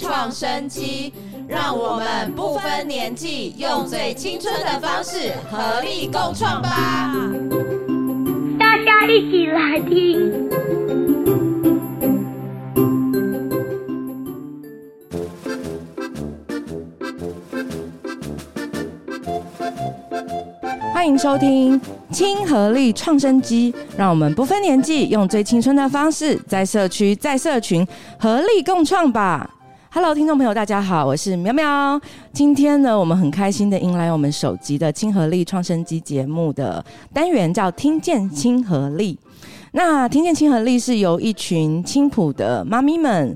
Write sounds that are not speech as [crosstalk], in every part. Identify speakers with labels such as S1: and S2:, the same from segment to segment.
S1: 创生机，让我们不分年纪，用最青春的方式合力共创吧！
S2: 大家一起来听。
S3: 欢迎收听亲和力创生机，让我们不分年纪，用最青春的方式，在社区、在社群合力共创吧。Hello，听众朋友，大家好，我是苗苗。今天呢，我们很开心的迎来我们首集的亲和力创生机节目的单元，叫“听见亲和力”。那“听见亲和力”是由一群青浦的妈咪们。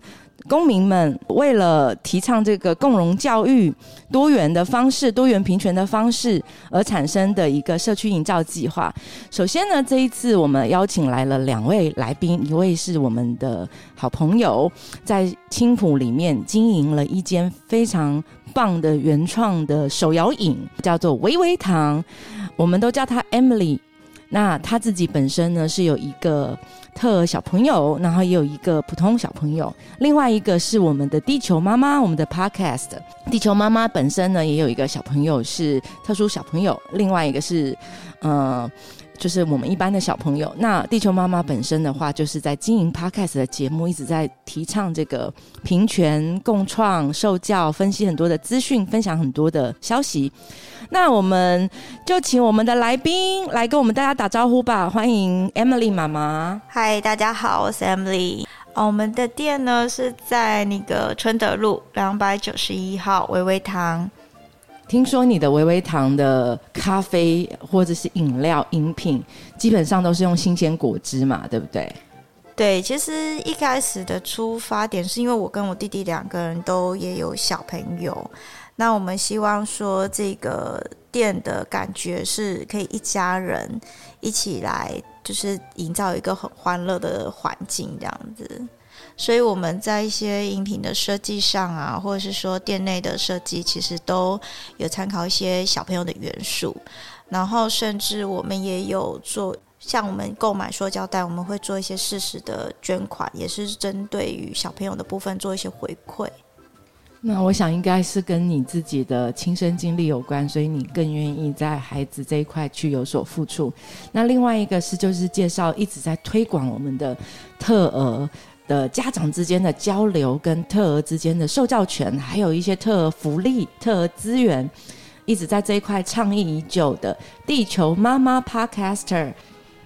S3: 公民们为了提倡这个共融教育、多元的方式、多元平权的方式而产生的一个社区营造计划。首先呢，这一次我们邀请来了两位来宾，一位是我们的好朋友，在青浦里面经营了一间非常棒的原创的手摇饮，叫做微微糖，我们都叫它 Emily。那他自己本身呢是有一个。特小朋友，然后也有一个普通小朋友，另外一个是我们的地球妈妈，我们的 Podcast。地球妈妈本身呢也有一个小朋友是特殊小朋友，另外一个是，嗯。就是我们一般的小朋友，那地球妈妈本身的话，就是在经营 podcast 的节目，一直在提倡这个平权共创、受教、分析很多的资讯，分享很多的消息。那我们就请我们的来宾来跟我们大家打招呼吧，欢迎 Emily 妈妈。
S4: 嗨，大家好，我是 Emily。哦，我们的店呢是在那个春德路两百九十一号微微堂。
S3: 听说你的维维糖的咖啡或者是饮料饮品，基本上都是用新鲜果汁嘛，对不对？
S4: 对，其实一开始的出发点是因为我跟我弟弟两个人都也有小朋友，那我们希望说这个店的感觉是可以一家人一起来，就是营造一个很欢乐的环境这样子。所以我们在一些饮品的设计上啊，或者是说店内的设计，其实都有参考一些小朋友的元素。然后甚至我们也有做，像我们购买塑胶袋，我们会做一些适时的捐款，也是针对于小朋友的部分做一些回馈。
S3: 那我想应该是跟你自己的亲身经历有关，所以你更愿意在孩子这一块去有所付出。那另外一个是就是介绍一直在推广我们的特额。的家长之间的交流，跟特儿之间的受教权，还有一些特儿福利、特儿资源，一直在这一块倡议已久的地球妈妈 Podcaster。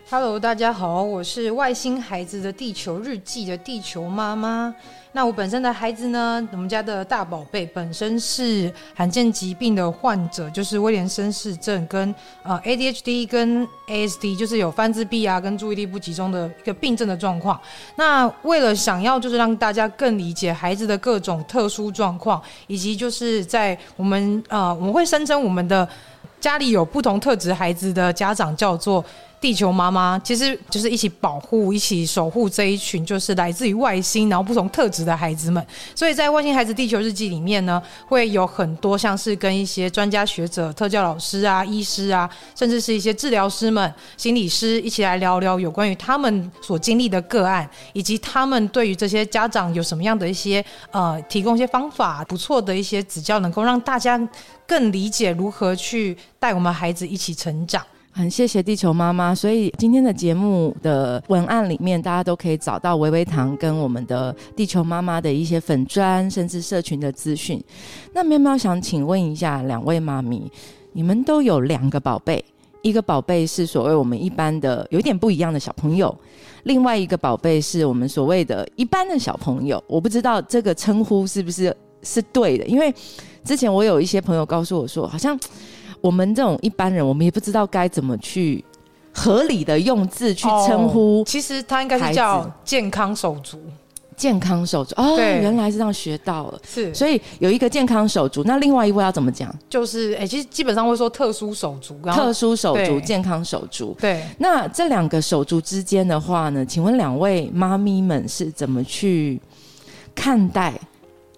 S5: Hello，大家好，我是外星孩子的地球日记的地球妈妈。那我本身的孩子呢？我们家的大宝贝本身是罕见疾病的患者，就是威廉森氏症跟呃 ADHD 跟 ASD，就是有翻自闭啊跟注意力不集中的一个病症的状况。那为了想要就是让大家更理解孩子的各种特殊状况，以及就是在我们呃我们会声称我们的家里有不同特质孩子的家长叫做。地球妈妈其实就是一起保护、一起守护这一群就是来自于外星然后不同特质的孩子们。所以在《外星孩子地球日记》里面呢，会有很多像是跟一些专家学者、特教老师啊、医师啊，甚至是一些治疗师们、心理师一起来聊聊有关于他们所经历的个案，以及他们对于这些家长有什么样的一些呃提供一些方法、不错的一些指教，能够让大家更理解如何去带我们孩子一起成长。
S3: 很谢谢地球妈妈，所以今天的节目的文案里面，大家都可以找到维维糖跟我们的地球妈妈的一些粉砖，甚至社群的资讯。那喵喵想请问一下两位妈咪，你们都有两个宝贝，一个宝贝是所谓我们一般的有点不一样的小朋友，另外一个宝贝是我们所谓的一般的小朋友。我不知道这个称呼是不是是对的，因为之前我有一些朋友告诉我说，好像。我们这种一般人，我们也不知道该怎么去合理的用字去称呼。
S5: 其实他应该是叫健康手足，
S3: 健康手足哦，原来是这样学到了。
S5: 是，
S3: 所以有一个健康手足，那另外一位要怎么讲？
S5: 就是哎，其实基本上会说特殊手足，
S3: 特殊手足，健康手足。
S5: 对，
S3: 那这两个手足之间的话呢？请问两位妈咪们是怎么去看待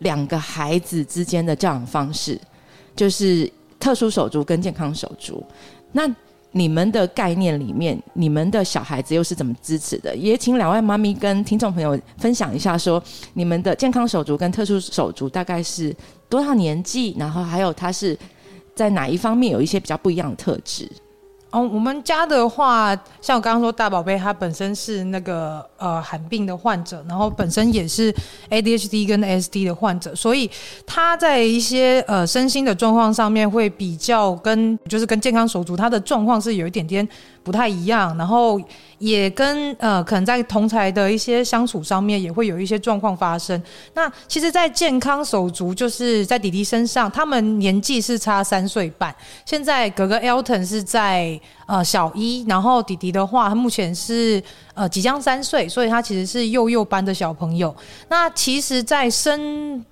S3: 两个孩子之间的教养方式？就是。特殊手足跟健康手足，那
S6: 你们的概念里面，你们的小孩子又是怎么支持的？也请两位妈咪跟听众朋友分享一下，说你们的健康手足跟特殊手足大概是多少年纪，然后还有他是在哪一方面有一些比较不一样的特质。
S5: 哦，我们家的话，像我刚刚说，大宝贝他本身是那个呃罕病的患者，然后本身也是 ADHD 跟 SD 的患者，所以他在一些呃身心的状况上面会比较跟就是跟健康手足他的状况是有一点点不太一样，然后也跟呃可能在同才的一些相处上面也会有一些状况发生。那其实，在健康手足就是在弟弟身上，他们年纪是差三岁半，现在哥哥 Elton 是在。呃，小一，然后弟弟的话，他目前是呃即将三岁，所以他其实是幼幼班的小朋友。那其实，在生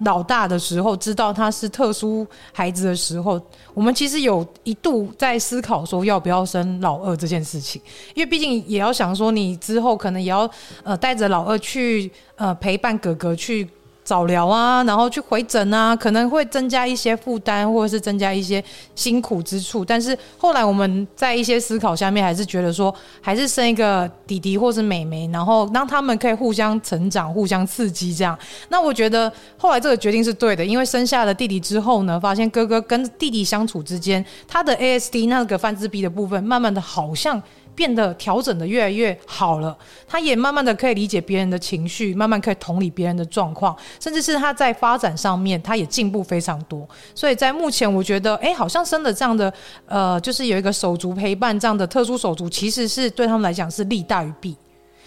S5: 老大的时候，知道他是特殊孩子的时候，我们其实有一度在思考说要不要生老二这件事情，因为毕竟也要想说，你之后可能也要呃带着老二去呃陪伴哥哥去。早疗啊，然后去回诊啊，可能会增加一些负担，或者是增加一些辛苦之处。但是后来我们在一些思考下面，还是觉得说，还是生一个弟弟或是妹妹，然后让他们可以互相成长、互相刺激。这样，那我觉得后来这个决定是对的，因为生下了弟弟之后呢，发现哥哥跟弟弟相处之间，他的 ASD 那个泛自闭的部分，慢慢的好像。变得调整的越来越好了，他也慢慢的可以理解别人的情绪，慢慢可以同理别人的状况，甚至是他在发展上面，他也进步非常多。所以在目前，我觉得，哎，好像生了这样的，呃，就是有一个手足陪伴这样的特殊手足，其实是对他们来讲是利大于弊，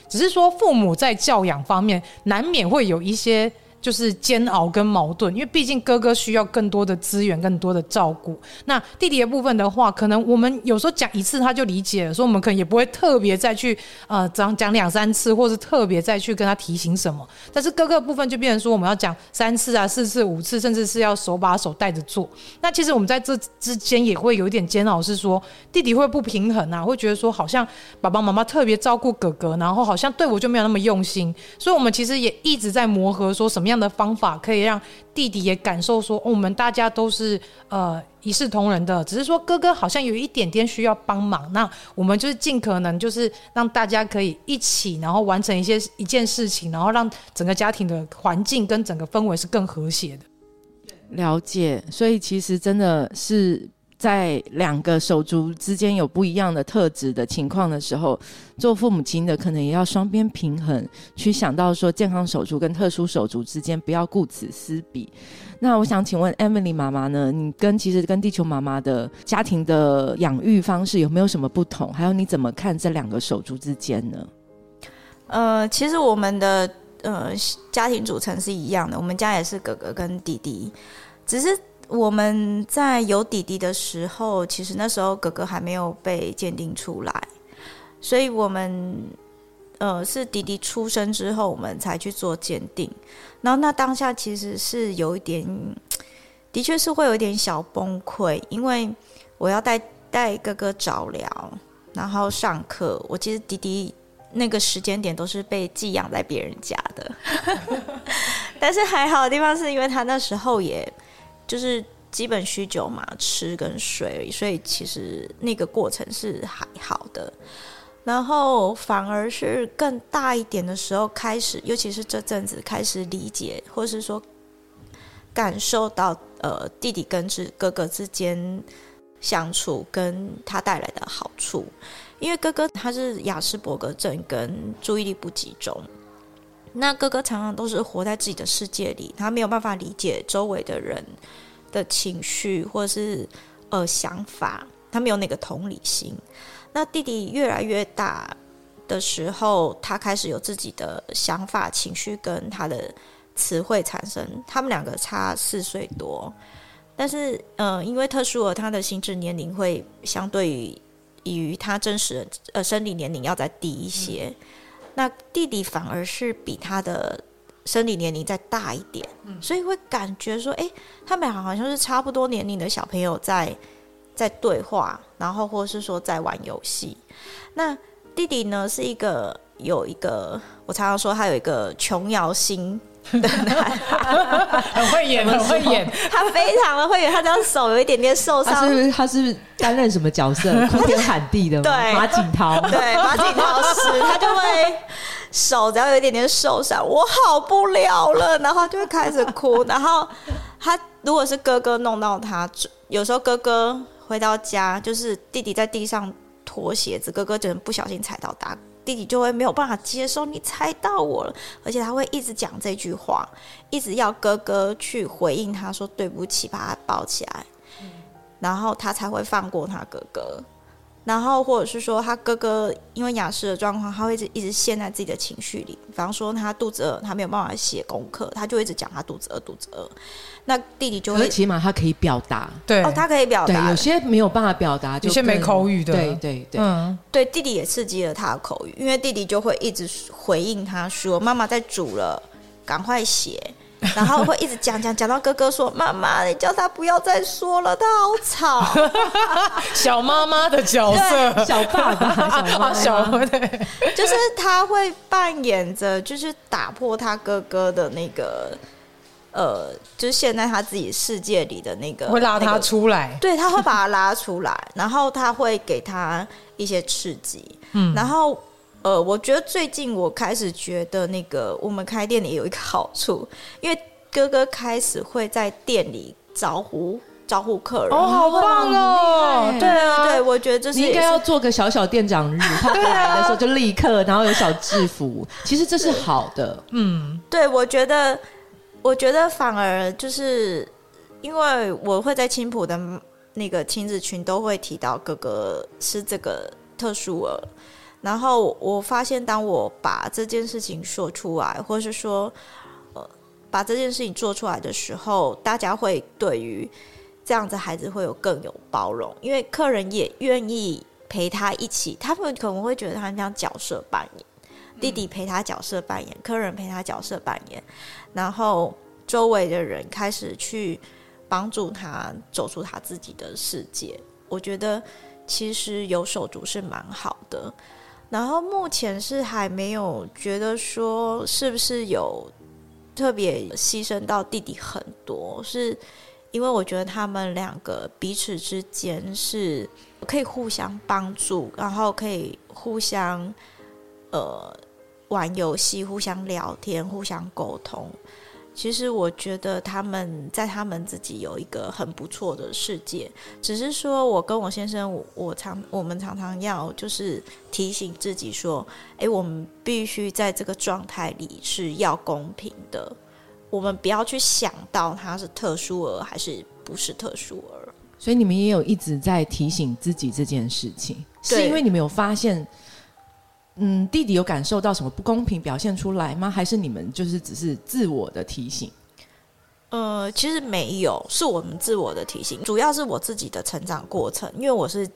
S5: 只是说父母在教养方面难免会有一些。就是煎熬跟矛盾，因为毕竟哥哥需要更多的资源、更多的照顾。那弟弟的部分的话，可能我们有时候讲一次他就理解了，所以我们可能也不会特别再去呃讲讲两三次，或是特别再去跟他提醒什么。但是哥哥部分就变成说，我们要讲三次啊、四次、五次，甚至是要手把手带着做。那其实我们在这之间也会有一点煎熬，是说弟弟会不平衡啊，会觉得说好像爸爸妈妈特别照顾哥哥，然后好像对我就没有那么用心。所以我们其实也一直在磨合，说什么。样的方法可以让弟弟也感受说，我们大家都是呃一视同仁的，只是说哥哥好像有一点点需要帮忙，那我们就是尽可能就是让大家可以一起，然后完成一些一件事情，然后让整个家庭的环境跟整个氛围是更和谐的。
S6: 了解，所以其实真的是。在两个手足之间有不一样的特质的情况的时候，做父母亲的可能也要双边平衡，去想到说健康手足跟特殊手足之间不要顾此失彼。那我想请问 Emily 妈妈呢？你跟其实跟地球妈妈的家庭的养育方式有没有什么不同？还有你怎么看这两个手足之间呢？
S4: 呃，其实我们的呃家庭组成是一样的，我们家也是哥哥跟弟弟，只是。我们在有弟弟的时候，其实那时候哥哥还没有被鉴定出来，所以我们呃是弟弟出生之后，我们才去做鉴定。然后那当下其实是有一点，的确是会有一点小崩溃，因为我要带带哥哥早疗，然后上课。我其实弟弟那个时间点都是被寄养在别人家的，但是还好的地方是因为他那时候也。就是基本需求嘛，吃跟睡，所以其实那个过程是还好的。然后反而是更大一点的时候开始，尤其是这阵子开始理解，或是说感受到呃弟弟跟之哥哥之间相处跟他带来的好处。因为哥哥他是雅斯伯格症跟注意力不集中，那哥哥常常都是活在自己的世界里，他没有办法理解周围的人。的情绪或者是呃想法，他没有那个同理心。那弟弟越来越大的时候，他开始有自己的想法、情绪跟他的词汇产生。他们两个差四岁多，但是呃，因为特殊而，他的心智年龄会相对于于他真实的呃生理年龄要再低一些。那弟弟反而是比他的。生理年龄再大一点，所以会感觉说，哎，他们好像是差不多年龄的小朋友在在对话，然后或是说在玩游戏。那弟弟呢，是一个有一个，我常常说他有一个琼瑶心 [laughs]
S5: 很会演，很会演。
S4: 他非常的会演，他这样手有一点点受伤
S3: 他是，他是担任什么角色？[laughs] 哭天喊地的吗？
S4: 对
S3: 马景涛。[laughs]
S4: 对，马景涛是，他就会手只要有一点点受伤，我好不了了，然后他就会开始哭。然后他如果是哥哥弄到他，有时候哥哥回到家，就是弟弟在地上脱鞋子，哥哥只能不小心踩到他。弟弟就会没有办法接受你猜到我了，而且他会一直讲这句话，一直要哥哥去回应他说对不起，把他抱起来，然后他才会放过他哥哥。然后或者是说他哥哥因为雅思的状况，他会一直一直陷在自己的情绪里。比方说他肚子饿，他没有办法写功课，他就一直讲他肚子饿，肚子饿。那弟弟就会
S3: 可是起码他可以表达，
S5: 对
S4: 哦，他可以表
S3: 对，
S4: 达
S3: 有，些没有办法表达，
S5: 有些没口语的
S3: 对对对。
S5: 嗯，
S4: 对弟弟也刺激了他的口语，因为弟弟就会一直回应他说：“妈妈在煮了，赶快写。”然后会一直讲讲讲到哥哥说：“妈妈，你叫他不要再说了，他好吵。[laughs]
S5: 小妈妈的角色，
S3: 小爸爸，[laughs] 小妈妈，
S5: 小对，[laughs] ”
S4: 就是他会扮演着，就是打破他哥哥的那个，呃，就是陷在他自己世界里的那个，
S5: 会拉他
S4: 那个
S5: 出来。
S4: 对，他会把他拉出来，然后他会给他一些刺激，嗯，然后呃，我觉得最近我开始觉得那个我们开店里有一个好处，因为哥哥开始会在店里招呼招呼客人，
S5: 哦，好棒哦！对啊，
S4: 对，我觉得这是
S3: 你应该要做个小小店长日，[laughs] 他来的时候就立刻，然后有小制服，其实这是好的。
S5: 嗯，
S4: 对，我觉得，我觉得反而就是因为我会在青浦的那个亲子群都会提到哥哥是这个特殊儿，然后我发现当我把这件事情说出来，或是说呃把这件事情做出来的时候，大家会对于这样子孩子会有更有包容，因为客人也愿意陪他一起，他们可能会觉得他像角色扮演。弟弟陪他角色扮演，客人陪他角色扮演，然后周围的人开始去帮助他走出他自己的世界。我觉得其实有手足是蛮好的。然后目前是还没有觉得说是不是有特别牺牲到弟弟很多，是因为我觉得他们两个彼此之间是可以互相帮助，然后可以互相呃玩游戏、互相聊天、互相沟通。其实我觉得他们在他们自己有一个很不错的世界，只是说我跟我先生，我我常我们常常要就是提醒自己说，诶，我们必须在这个状态里是要公平的，我们不要去想到他是特殊儿还是不是特殊儿。
S3: 所以你们也有一直在提醒自己这件事情，是因为你们有发现，嗯，弟弟有感受到什么不公平表现出来吗？还是你们就是只是自我的提醒？
S4: 呃，其实没有，是我们自我的提醒，主要是我自己的成长过程，因为我是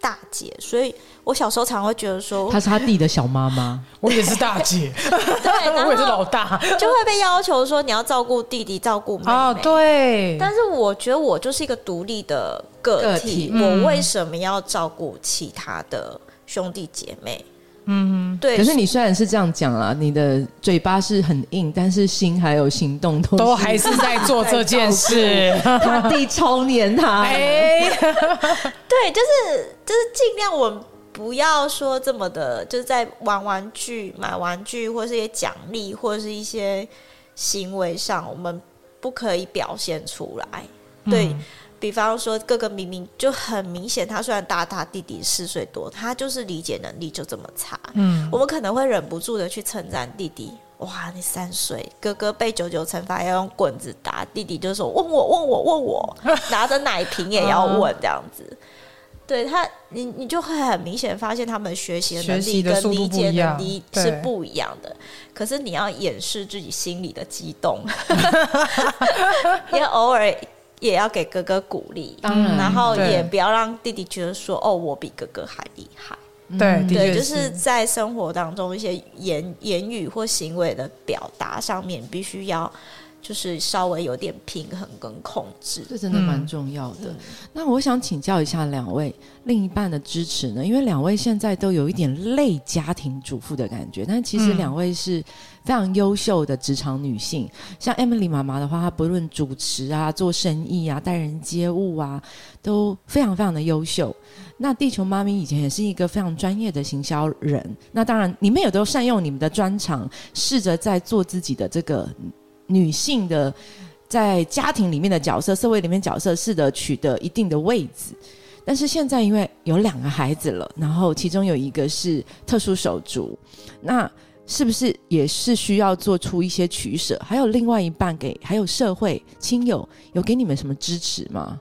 S4: 大姐，所以我小时候常会觉得说，
S3: 她是他弟的小妈妈，[laughs]
S5: 我也是大姐，[laughs]
S4: 对，然
S5: 我也是老大。
S4: 就会被要求说你要照顾弟弟，照顾妹妹。
S5: 哦，对，
S4: 但是我觉得我就是一个独立的个
S3: 个
S4: 体，我为什么要照顾其他的兄弟姐妹？嗯，对。
S3: 可是你虽然是这样讲啊，你的嘴巴是很硬，但是心还有行动都
S5: 都还是在做这件事。
S3: 他弟超黏他，
S5: 哎，[laughs]
S4: 对，就是就是尽量我们不要说这么的，就是在玩玩具、买玩具或是一些奖励或者是一些行为上，我们不可以表现出来。对、比方说，哥哥明明就很明显，他虽然大他弟弟四岁多，他就是理解能力就这么差。
S5: 嗯，
S4: 我们可能会忍不住的去称赞弟弟。哇，你三岁，哥哥被九九惩罚要用棍子打，弟弟就说问我问我问我，[laughs] 拿着奶瓶也要问这样子。对他，你你就会很明显发现他们学习的能力跟理解能力是不一样的。可是你要掩饰自己心里的激动，[laughs] [laughs] 也偶尔也要给哥哥鼓励，
S3: 当然
S4: 然后也不要让弟弟觉得说哦，我比哥哥还厉害。
S5: 对，的
S4: 对，就是在生活当中一些言言语或行为的表达上面，必须要就是稍微有点平衡跟控制。
S3: 这真的蛮重要的。那我想请教一下两位另一半的支持呢？因为两位现在都有一点累家庭主妇的感觉，但其实两位是非常优秀的职场女性。像 Emily 妈妈的话，她不论主持啊、做生意啊、待人接物啊，都非常非常的优秀。那地球妈咪以前也是一个非常专业的行销人。那当然，你们也都善用你们的专长，试着在做自己的这个。女性的在家庭里面的角色、社会里面角色，是的，取得一定的位置。但是现在因为有两个孩子了，然后其中有一个是特殊手足，那是不是也是需要做出一些取舍？还有另外一半给，还有社会亲友有给你们什么支持吗？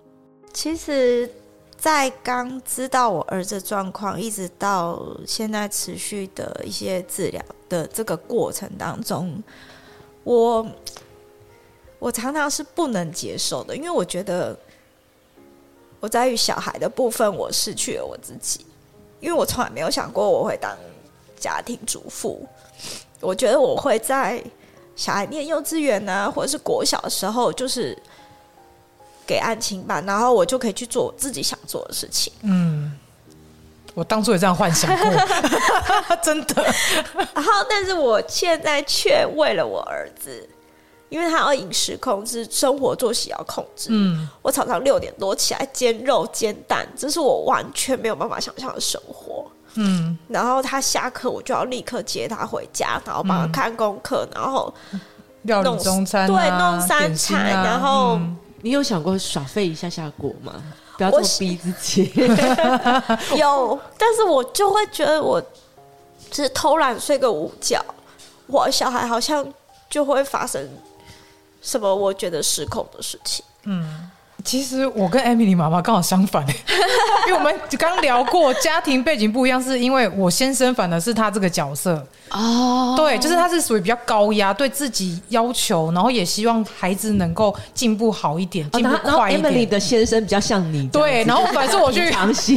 S4: 其实，在刚知道我儿子状况，一直到现在持续的一些治疗的这个过程当中。我我常常是不能接受的，因为我觉得我在于小孩的部分，我失去了我自己，因为我从来没有想过我会当家庭主妇。我觉得我会在小孩念幼稚园啊，或者是国小的时候，就是给案情吧，然后我就可以去做我自己想做的事情。
S5: 嗯。我当初也这样幻想过，[laughs] 真的。
S4: 然后，但是我现在却为了我儿子，因为他要饮食控制，生活作息要控制。嗯，我早上六点多起来煎肉煎蛋，这是我完全没有办法想象的生活。嗯，然后他下课，我就要立刻接他回家，然后帮他看功课，然后
S5: 料理中餐，
S4: 对，弄三餐。然后，
S3: 你有想过耍废一下下过吗？不要逼自己。[laughs]
S4: 有，但是我就会觉得，我只偷懒睡个午觉，我小孩好像就会发生什么我觉得失控的事情。嗯。
S5: 其实我跟艾米丽妈妈刚好相反，[laughs] 因为我们刚聊过家庭背景不一样，是因为我先生反而是他这个角色哦，对，就是他是属于比较高压，对自己要求，然后也希望孩子能够进步好一点，进步快一点。
S3: Emily 的先生比较像你，
S5: 对，然后反正我去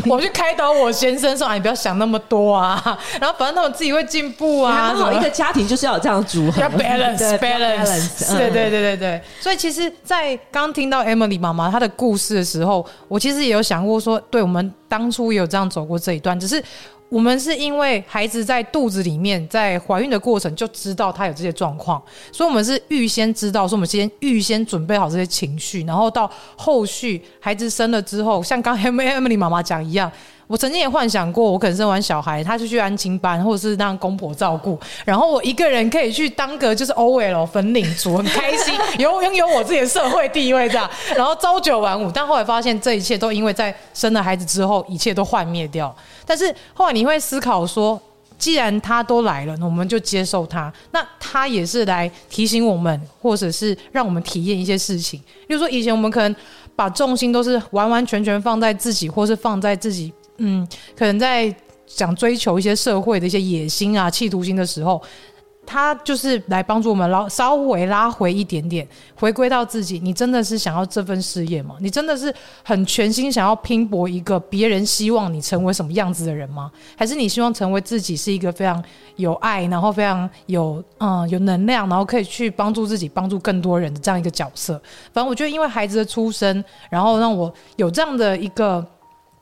S5: 我去开导我先生说，哎，你不要想那么多啊，然后反正他们自己会进步啊。
S3: 好，一个家庭就是要这样组合，
S5: 要 balance balance，对对对对对。所以其实，在刚听到 Emily 妈妈她。的故事的时候，我其实也有想过说，对我们当初也有这样走过这一段，只是我们是因为孩子在肚子里面，在怀孕的过程就知道他有这些状况，所以我们是预先知道，说我们先预先准备好这些情绪，然后到后续孩子生了之后，像刚 M M 里妈妈讲一样。我曾经也幻想过，我可能生完小孩，他就去安亲班，或者是让公婆照顾，然后我一个人可以去当个就是 OL 粉领族，很开心，有拥有我自己的社会地位这样，然后朝九晚五。但后来发现，这一切都因为在生了孩子之后，一切都幻灭掉。但是后来你会思考说，既然他都来了，那我们就接受他。那他也是来提醒我们，或者是让我们体验一些事情。比如说以前我们可能把重心都是完完全全放在自己，或是放在自己。嗯，可能在想追求一些社会的一些野心啊、企图心的时候。他就是来帮助我们拉稍微拉回一点点，回归到自己。你真的是想要这份事业吗？你真的是很全心想要拼搏一个别人希望你成为什么样子的人吗？还是你希望成为自己是一个非常有爱，然后非常有嗯有能量，然后可以去帮助自己、帮助更多人的这样一个角色？反正我觉得，因为孩子的出生，然后让我有这样的一个。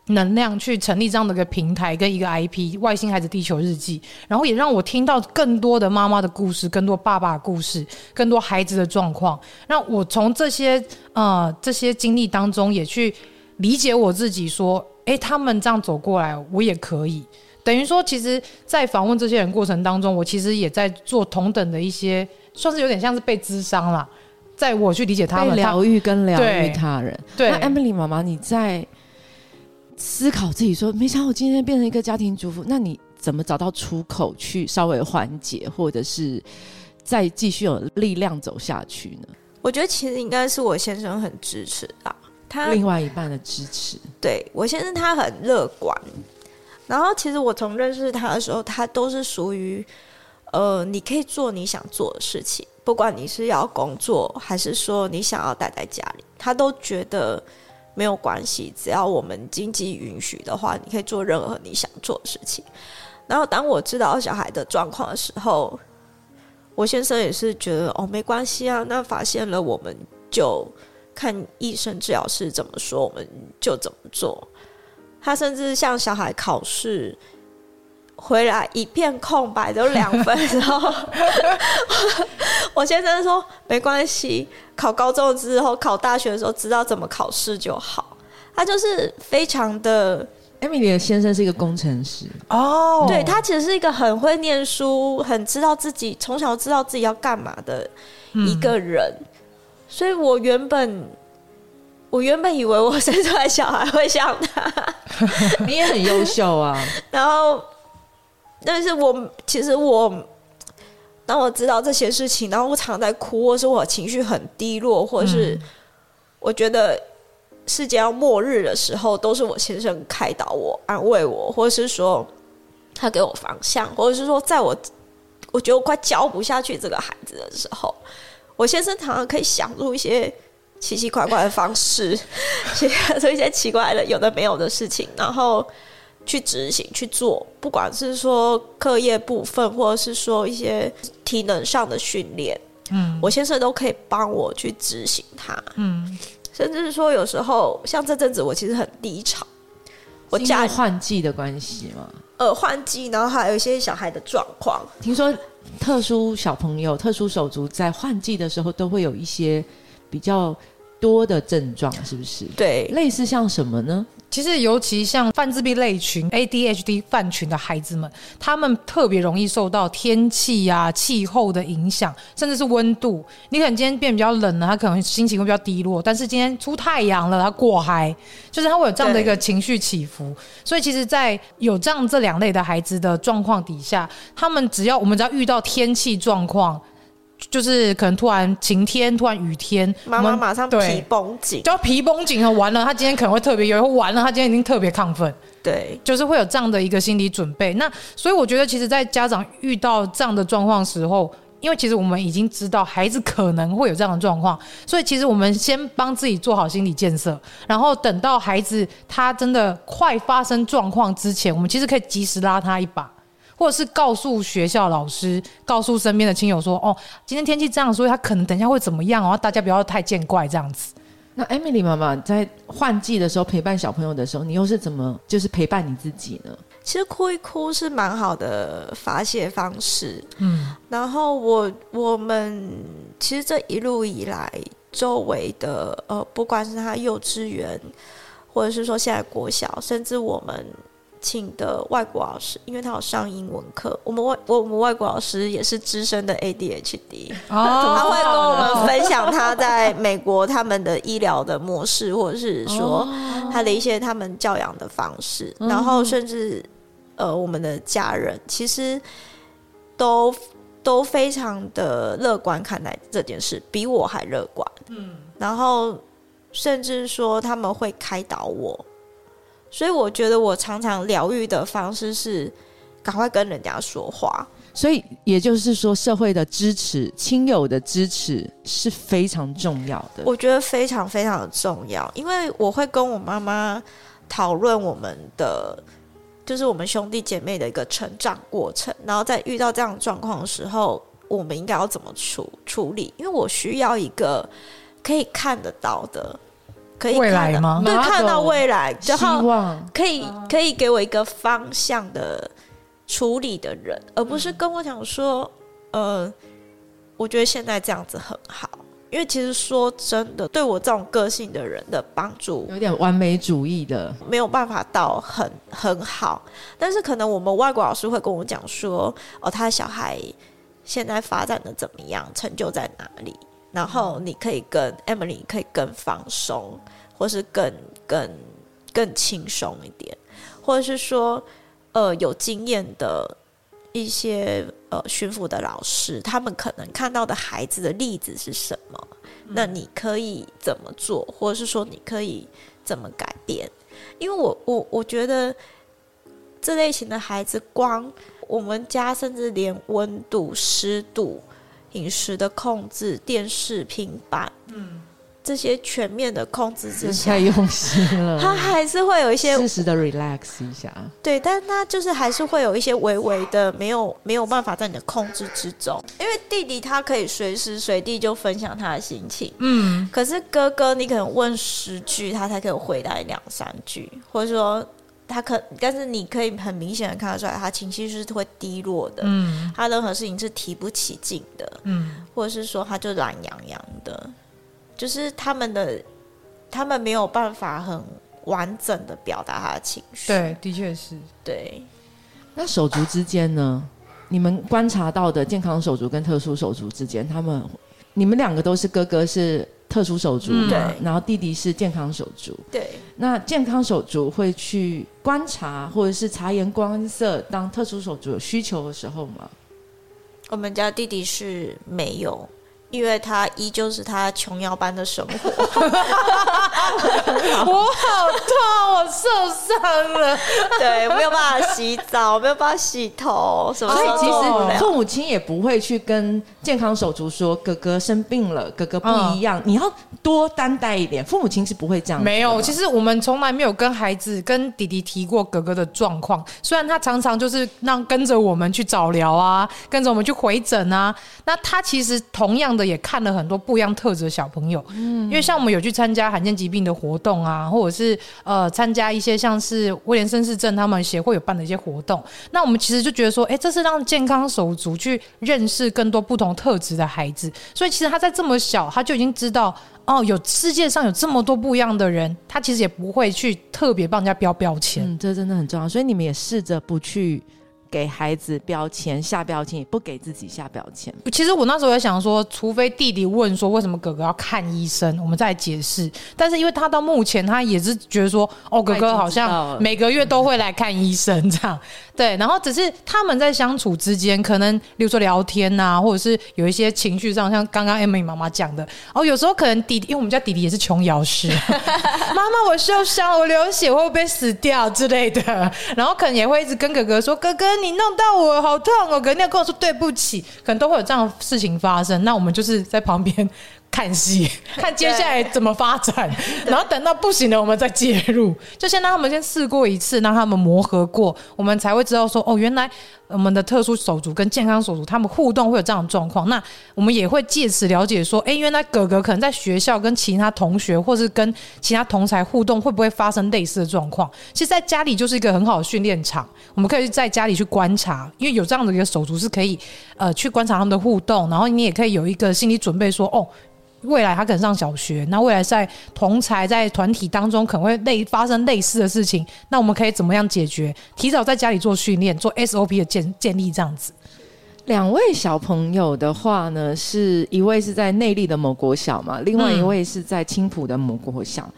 S5: 能量去成立这样的一个平台跟一个 IP《外星孩子地球日记》，然后也让我听到更多的妈妈的故事，更多爸爸的故事，更多孩子的状况。让我从这些呃这些经历当中，也去理解我自己，说，哎，他们这样走过来，我也可以。等于说，其实，在访问这些人过程当中，我其实也在做同等的一些，算是有点像是被智商了，在我去理解他们
S3: 疗愈跟疗愈他人。
S5: 对那
S3: ，Emily 妈妈，你在。思考自己说，没想到我今天变成一个家庭主妇，那你怎么找到出口去稍微缓解，或者是再继续有力量走下去呢？
S4: 我觉得其实应该是我先生很支持啊，他
S3: 另外一半的支持。
S4: 对我先生他很乐观，然后其实我从认识他的时候，他都是属于呃，你可以做你想做的事情，不管你是要工作还是说你想要待在家里，他都觉得。没有关系，只要我们经济允许的话，你可以做任何你想做的事情。然后，当我知道小孩的状况的时候，我先生也是觉得哦，没关系啊，那发现了我们就看医生治疗师怎么说，我们就怎么做。他甚至像小孩考试回来一片空白，都两分之后，[laughs] 我先生说没关系，考高中之后考大学的时候知道怎么考试就好。他就是非常的。
S3: 艾米丽的先生是一个工程师
S5: 哦，
S4: 对他其实是一个很会念书、很知道自己从小知道自己要干嘛的一个人，所以我原本我原本以为我生出来小孩会像他，[laughs]
S3: 你也很优秀啊。[laughs]
S4: 然后，但是我其实我当我知道这些事情，然后我常在哭，或是我情绪很低落，或是我觉得。世界要末日的时候，都是我先生开导我、安慰我，或者是说他给我方向，或者是说在我我觉得我快教不下去这个孩子的时候，我先生常常可以想出一些奇奇怪怪的方式，[laughs] 想出 [laughs] 一些奇怪的有的没有的事情，然后去执行去做，不管是说课业部分，或者是说一些体能上的训练，嗯，我先生都可以帮我去执行它，嗯。甚至是说，有时候像这阵子，我其实很低潮。
S3: 我家换季的关系嘛？
S4: 呃，换季，然后还有一些小孩的状况。
S3: 听说特殊小朋友、特殊手足在换季的时候，都会有一些比较多的症状，是不是？
S4: 对，
S3: 类似像什么呢？
S5: 其实，尤其像泛自闭类群 （ADHD） 泛群的孩子们，他们特别容易受到天气呀、气候的影响，甚至是温度。你可能今天变比较冷了，他可能心情会比较低落；但是今天出太阳了，他过嗨，就是他会有这样的一个情绪起伏。所以，其实，在有这样这两类的孩子的状况底下，他们只要我们只要遇到天气状况。就是可能突然晴天，突然雨天，
S4: 妈妈马上皮绷紧，
S5: 就皮绷紧了。完了，他今天可能会特别有，完了，他今天已经特别亢奋。
S4: 对，
S5: 就是会有这样的一个心理准备。那所以我觉得，其实，在家长遇到这样的状况时候，因为其实我们已经知道孩子可能会有这样的状况，所以其实我们先帮自己做好心理建设，然后等到孩子他真的快发生状况之前，我们其实可以及时拉他一把。或者是告诉学校老师，告诉身边的亲友说：“哦，今天天气这样，所以他可能等一下会怎么样哦？大家不要太见怪这样子。”
S3: 那 Emily 妈妈在换季的时候陪伴小朋友的时候，你又是怎么就是陪伴你自己呢？
S4: 其实哭一哭是蛮好的发泄方式。嗯，然后我我们其实这一路以来，周围的呃，不管是他幼稚园，或者是说现在国小，甚至我们。请的外国老师，因为他有上英文课。我们外我们外国老师也是资深的 ADHD，他会跟我们分享他在美国他们的医疗的模式，或者是说他的一些他们教养的方式。然后甚至呃，我们的家人其实都都非常的乐观看待这件事，比我还乐观。嗯，然后甚至说他们会开导我。所以我觉得我常常疗愈的方式是赶快跟人家说话。
S3: 所以也就是说，社会的支持、亲友的支持是非常重要的。
S4: 我觉得非常非常的重要，因为我会跟我妈妈讨论我们的，就是我们兄弟姐妹的一个成长过程，然后在遇到这样的状况的时候，我们应该要怎么处处理？因为我需要一个可以看得到的。可以？对，看到未来，然后可以可以给我一个方向的处理的人，而不是跟我讲说，呃，我觉得现在这样子很好。因为其实说真的，对我这种个性的人的帮助，
S3: 有点完美主义的，
S4: 没有办法到很很好。但是可能我们外国老师会跟我讲说，哦，他的小孩现在发展的怎么样，成就在哪里？然后你可以跟 Emily 可以更放松，或是更更更轻松一点，或者是说，呃，有经验的一些呃驯服的老师，他们可能看到的孩子的例子是什么？那你可以怎么做，或者是说你可以怎么改变？因为我我我觉得这类型的孩子，光我们家甚至连温度、湿度。饮食的控制、电视、平板，嗯，这些全面的控制之下
S3: 太，用心了，[laughs]
S4: 他还是会有一些
S3: 适时的 relax 一下。
S4: 对，但他就是还是会有一些微微的没有没有办法在你的控制之中，因为弟弟他可以随时随地就分享他的心情，
S5: 嗯，
S4: 可是哥哥你可能问十句，他才可以回答两三句，或者说他可，但是你可以很明显的看得出来，他情绪是会低落的，
S5: 嗯
S4: 他任何事情是提不起劲的，
S5: 嗯，
S4: 或者是说他就懒洋洋的，就是他们的他们没有办法很完整的表达他的情绪，
S5: 对，的确是。
S4: 对。
S3: 那手足之间呢？你们观察到的健康手足跟特殊手足之间，他们你们两个都是哥哥是特殊手足嘛，
S4: 对
S3: 然后弟弟是健康手足。
S4: 对，
S3: 那健康手足会去观察或者是察言观色，当特殊手足有需求的时候吗？
S4: 我们家弟弟是没有，因为他依旧是他琼瑶般的生活。[laughs]
S5: 我好痛，我受伤了。[laughs]
S4: 对，没有办法洗澡，没有办法洗头，什么
S3: 所以其。实父母亲也不会去跟健康手足说哥哥生病了，哥哥不一样，你要多担待一点。父母亲是不会这样
S5: 没有，其实我们从来没有跟孩子、跟弟弟提过哥哥的状况。虽然他常常就是让跟着我们去早疗啊，跟着我们去回诊啊，那他其实同样的也看了很多不一样特质的小朋友。嗯，因为像我们有去参加罕见疾病的活动啊，或者是呃参加一些像是威廉绅士症他们协会有办的一些活动，那我们其实就觉得说，哎、这是让健康手足去认识更多不同特质的孩子。所以其实他在这么小，他就已经知道。哦，有世界上有这么多不一样的人，他其实也不会去特别帮人家标标签。
S3: 嗯，这真的很重要。所以你们也试着不去给孩子标签、下标签，也不给自己下标签。
S5: 其实我那时候也想说，除非弟弟问说为什么哥哥要看医生，我们再解释。但是因为他到目前他也是觉得说，哦，哥哥好像每个月都会来看医生这样。对，然后只是他们在相处之间，可能比如说聊天呐、或者是有一些情绪上，像刚刚 Emily 妈妈讲的，哦，有时候可能弟弟，因为我们家弟弟也是琼瑶师，[laughs] 妈妈我受伤，我流血，我会不会死掉之类的，然后可能也会一直跟哥哥说，哥哥你弄到我好痛哦，可能你要跟我说对不起，可能都会有这样的事情发生，那我们就是在旁边。看戏，[laughs] 看接下来怎么发展，然后等到不行了，我们再介入。就先让他们先试过一次，让他们磨合过，我们才会知道说，哦，原来我们的特殊手足跟健康手足他们互动会有这样的状况。那我们也会借此了解说，哎，原来哥哥可能在学校跟其他同学或是跟其他同才互动，会不会发生类似的状况？其实，在家里就是一个很好的训练场，我们可以在家里去观察，因为有这样的一个手足是可以呃去观察他们的互动，然后你也可以有一个心理准备说，哦。未来他可能上小学，那未来在同才在团体当中可能会类发生类似的事情，那我们可以怎么样解决？提早在家里做训练，做 SOP 的建建立，这样子。
S3: 两位小朋友的话呢，是一位是在内力的某国小嘛，另外一位是在青浦的某国小。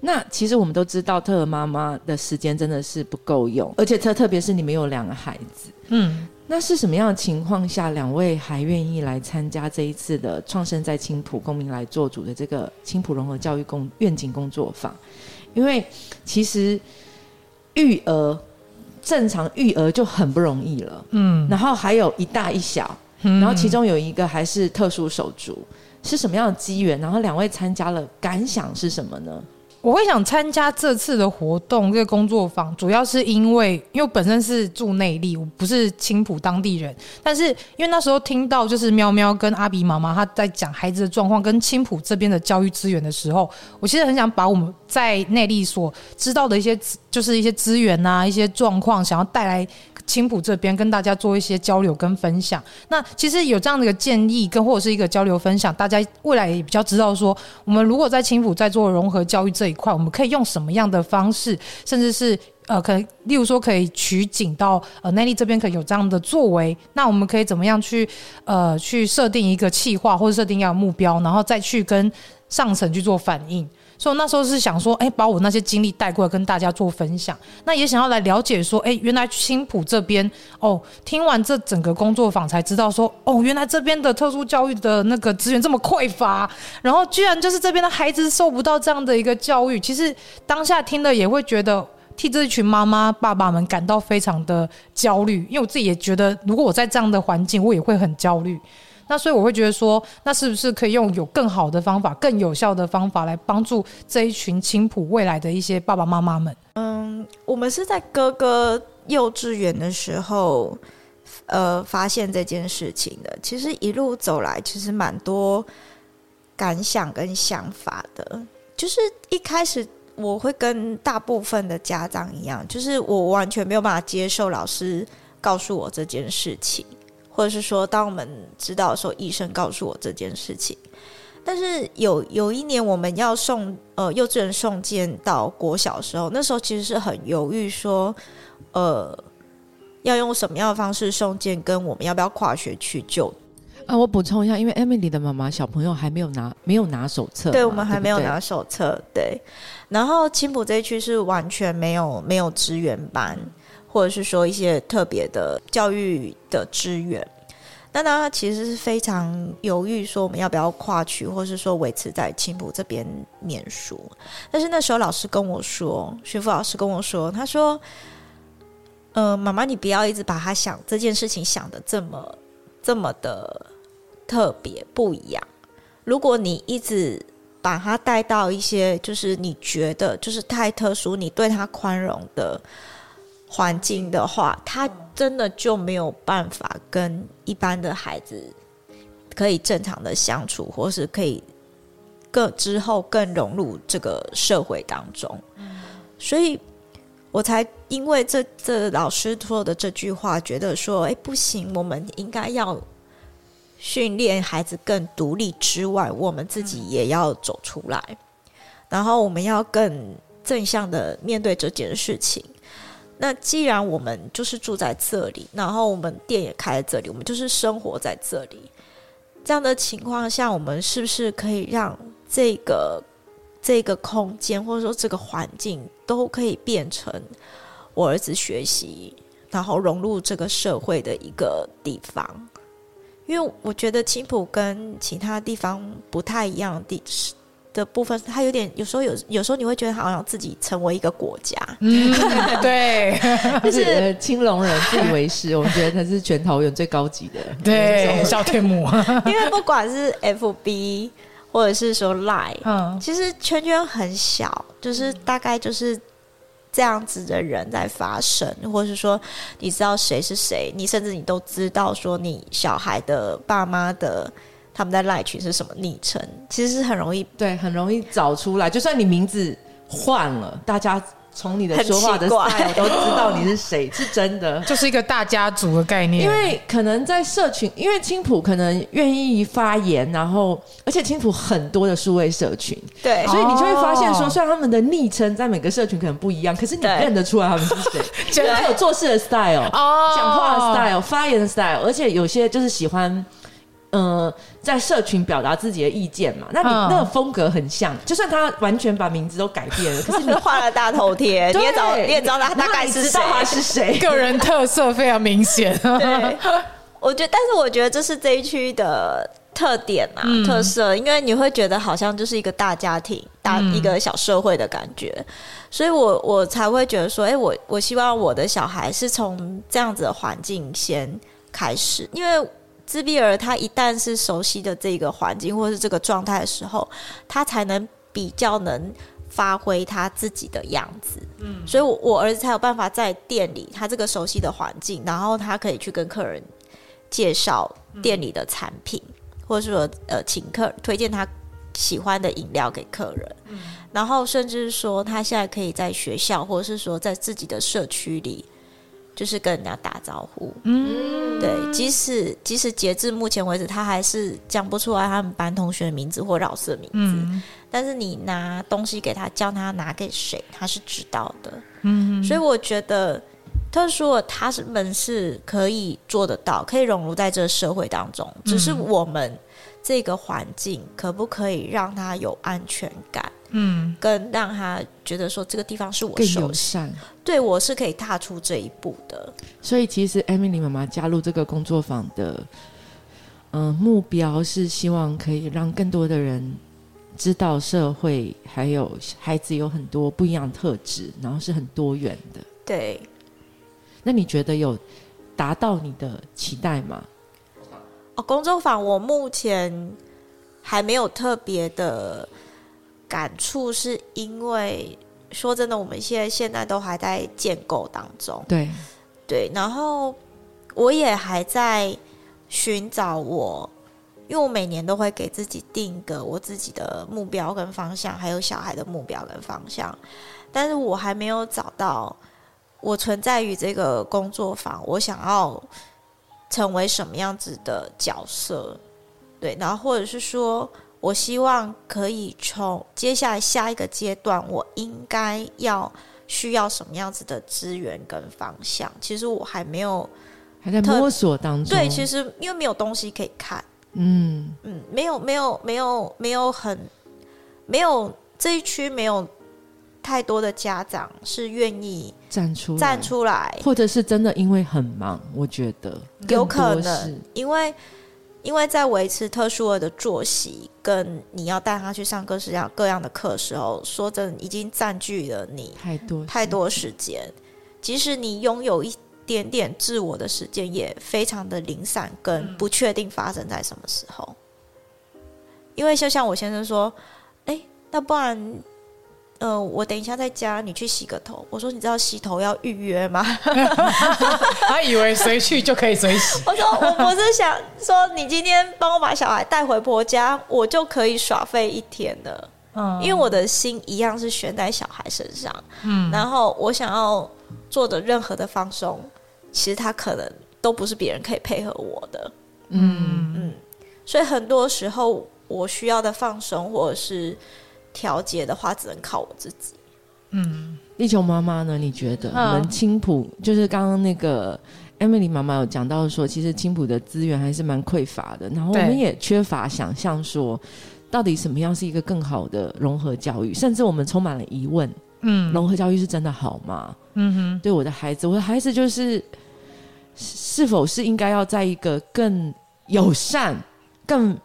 S3: 那其实我们都知道，特儿妈妈的时间真的是不够用，而且特特别是你们有两个孩子，
S5: 嗯，
S3: 那是什么样的情况下，两位还愿意来参加这一次的创生在青浦公民来做主的这个青浦融合教育工愿景工作坊？因为其实育儿正常育儿就很不容易了，
S5: 嗯，
S3: 然后还有一大一小，
S5: 嗯
S3: 然后其中有一个还是特殊手足，是什么样的机缘？然后两位参加了，感想是什么呢？
S5: 我会想参加这次的活动，这个工作坊，主要是因为，因为本身是住内地，我不是青浦当地人，但是因为那时候听到就是喵喵跟阿比妈妈她在讲孩子的状况跟青浦这边的教育资源的时候，我其实很想把我们在内地所知道的一些就是一些资源啊、一些状况，想要带来青浦这边跟大家做一些交流跟分享。那其实有这样的一个建议跟或者是一个交流分享，大家未来也比较知道说，我们如果在青浦在做融合教育这一块，我们可以用什么样的方式，甚至是。呃，可能例如说可以取景到呃内地这边可以有这样的作为，那我们可以怎么样去呃去设定一个计划或者设定一个目标，然后再去跟上层去做反应。所以那时候是想说，哎、把我那些经历带过来跟大家做分享。那也想要来了解说，哎、原来青浦这边哦，听完这整个工作坊才知道说，哦，原来这边的特殊教育的那个资源这么匮乏，然后居然就是这边的孩子受不到这样的一个教育。其实当下听了也会觉得。替这一群妈妈爸爸们感到非常的焦虑，因为我自己也觉得，如果我在这样的环境，我也会很焦虑。那所以我会觉得说，那是不是可以用有更好的方法、更有效的方法来帮助这一群青浦未来的一些爸爸妈妈们？
S4: 嗯，我们是在哥哥幼稚园的时候，呃，发现这件事情的。其实一路走来，其实蛮多感想跟想法的。就是一开始我会跟大部分的家长一样，就是我完全没有办法接受老师告诉我这件事情。或者是说，当我们知道的时候，医生告诉我这件事情。但是有有一年，我们要送呃幼稚园送件到国小的时候，那时候其实是很犹豫，说呃要用什么样的方式送件，跟我们要不要跨学去就
S3: 啊。我补充一下，因为 Emily 的妈妈小朋友还没有拿没有拿手册，
S4: 对我们还没有拿手册，对。然后青浦这一区是完全没有没有支援班。或者是说一些特别的教育的资源，那他其实是非常犹豫，说我们要不要跨区，或是说维持在青浦这边念书。但是那时候老师跟我说，学府老师跟我说，他说：“呃，妈妈，你不要一直把他想这件事情想的这么这么的特别不一样。如果你一直把他带到一些就是你觉得就是太特殊，你对他宽容的。”环境的话，他真的就没有办法跟一般的孩子可以正常的相处，或是可以更之后更融入这个社会当中。所以我才因为这这老师说的这句话，觉得说，哎，不行，我们应该要训练孩子更独立之外，我们自己也要走出来，然后我们要更正向的面对这件事情。那既然我们就是住在这里，然后我们店也开在这里，我们就是生活在这里，这样的情况下，我们是不是可以让这个这个空间或者说这个环境都可以变成我儿子学习，然后融入这个社会的一个地方？因为我觉得青浦跟其他地方不太一样的地。的部分，他有点有时候有有时候你会觉得好像自己成为一个国家，[laughs]
S5: 嗯，[laughs] 对，
S3: 就是青龙人自以为是，我们觉得他是全桃园最高级的，
S5: 对，小天母，[laughs]
S4: 因为不管是 FB 或者是说 Line，嗯，其实圈圈很小，就是大概就是这样子的人在发生，或者是说你知道谁是谁，你甚至你都知道说你小孩的爸妈的。他们在赖群是什么昵称？其实是很容易
S3: 对，很容易找出来。就算你名字换了，大家从你的说话的 style 都知道你是谁，是真的，
S5: 就是一个大家族的概念。
S3: 因为可能在社群，因为青浦可能愿意发言，然后而且青浦很多的数位社群，
S4: 对，
S3: 所以你就会发现说，虽然他们的昵称在每个社群可能不一样，可是你认得出来他们是谁，[laughs] 就是有做事的 style，哦讲话的 style，发言的 style，而且有些就是喜欢。嗯，在社群表达自己的意见嘛，那你那个风格很像，就算他完全把名字都改变了，可是你 [laughs]
S4: 画了大头贴，[laughs] 你也找你也知道他大概是谁，
S3: 他是谁，[laughs]
S5: 个人特色非常明显。
S4: 对，我觉得，但是我觉得这是这一区的特点啊，特色，因为你会觉得好像就是一个大家庭、大一个小社会的感觉，所以我我才会觉得说，哎，我我希望我的小孩是从这样子的环境先开始，因为。自闭儿他一旦是熟悉的这个环境或是这个状态的时候，他才能比较能发挥他自己的样子。嗯，所以，我我儿子才有办法在店里，他这个熟悉的环境，然后他可以去跟客人介绍店里的产品，或者说呃，请客推荐他喜欢的饮料给客人。嗯，然后甚至说他现在可以在学校，或者是说在自己的社区里。就是跟人家打招呼，嗯，对，即使即使截至目前为止，他还是讲不出来他们班同学的名字或老师的名字，但是你拿东西给他，叫他拿给谁，他是知道的，嗯，所以我觉得特殊的他们是可以做得到，可以融入在这个社会当中，只是我们这个环境可不可以让他有安全感？嗯，跟让他觉得说这个地方是我
S3: 更友善，
S4: 对我是可以踏出这一步的。
S3: 所以其实艾米丽妈妈加入这个工作坊的，嗯，目标是希望可以让更多的人知道社会还有孩子有很多不一样的特质，然后是很多元的。
S4: 对，
S3: 那你觉得有达到你的期待吗？
S4: 哦，工作坊我目前还没有特别的感触，是因为说真的，我们现在现在都还在建构当中。
S3: 对，
S4: 对，然后我也还在寻找我，因为我每年都会给自己定一个我自己的目标跟方向，还有小孩的目标跟方向，但是我还没有找到我存在于这个工作坊，我想要成为什么样子的角色，对，然后或者是说我希望可以从接下来下一个阶段，我应该要。需要什么样子的资源跟方向？其实我还没有
S3: 还在摸索当中。
S4: 对，其实因为没有东西可以看，
S3: 嗯
S4: 嗯，没有没有没有没有很没有这一区没有太多的家长是愿意
S3: 站出
S4: 站出来，
S3: 或者是真的因为很忙，我觉得
S4: 有可能因为。因为在维持特殊儿的作息，跟你要带他去上各式各样各样的课时候，说真的，已经占据了你
S3: 太多
S4: 太多时间。即使你拥有一点点自我的时间，也非常的零散，跟不确定发生在什么时候。因为就像我先生说：“哎，那不然。”呃，我等一下在家，你去洗个头。我说，你知道洗头要预约吗？[laughs]
S5: 他以为随去就可以随洗。[laughs]
S4: 我说，我我是想说，你今天帮我把小孩带回婆家，我就可以耍废一天了。嗯，因为我的心一样是悬在小孩身上。嗯，然后我想要做的任何的放松，其实他可能都不是别人可以配合我的。嗯嗯，所以很多时候我需要的放松，或者是。调节的话，只能靠我自己。
S3: 嗯，地球妈妈呢？你觉得我们青浦就是刚刚那个 Emily 妈妈有讲到说，其实青浦的资源还是蛮匮乏的，然后我们也缺乏想象说，到底什么样是一个更好的融合教育，甚至我们充满了疑问。嗯，融合教育是真的好吗？嗯哼，对我的孩子，我的孩子就是是否是应该要在一个更友善、更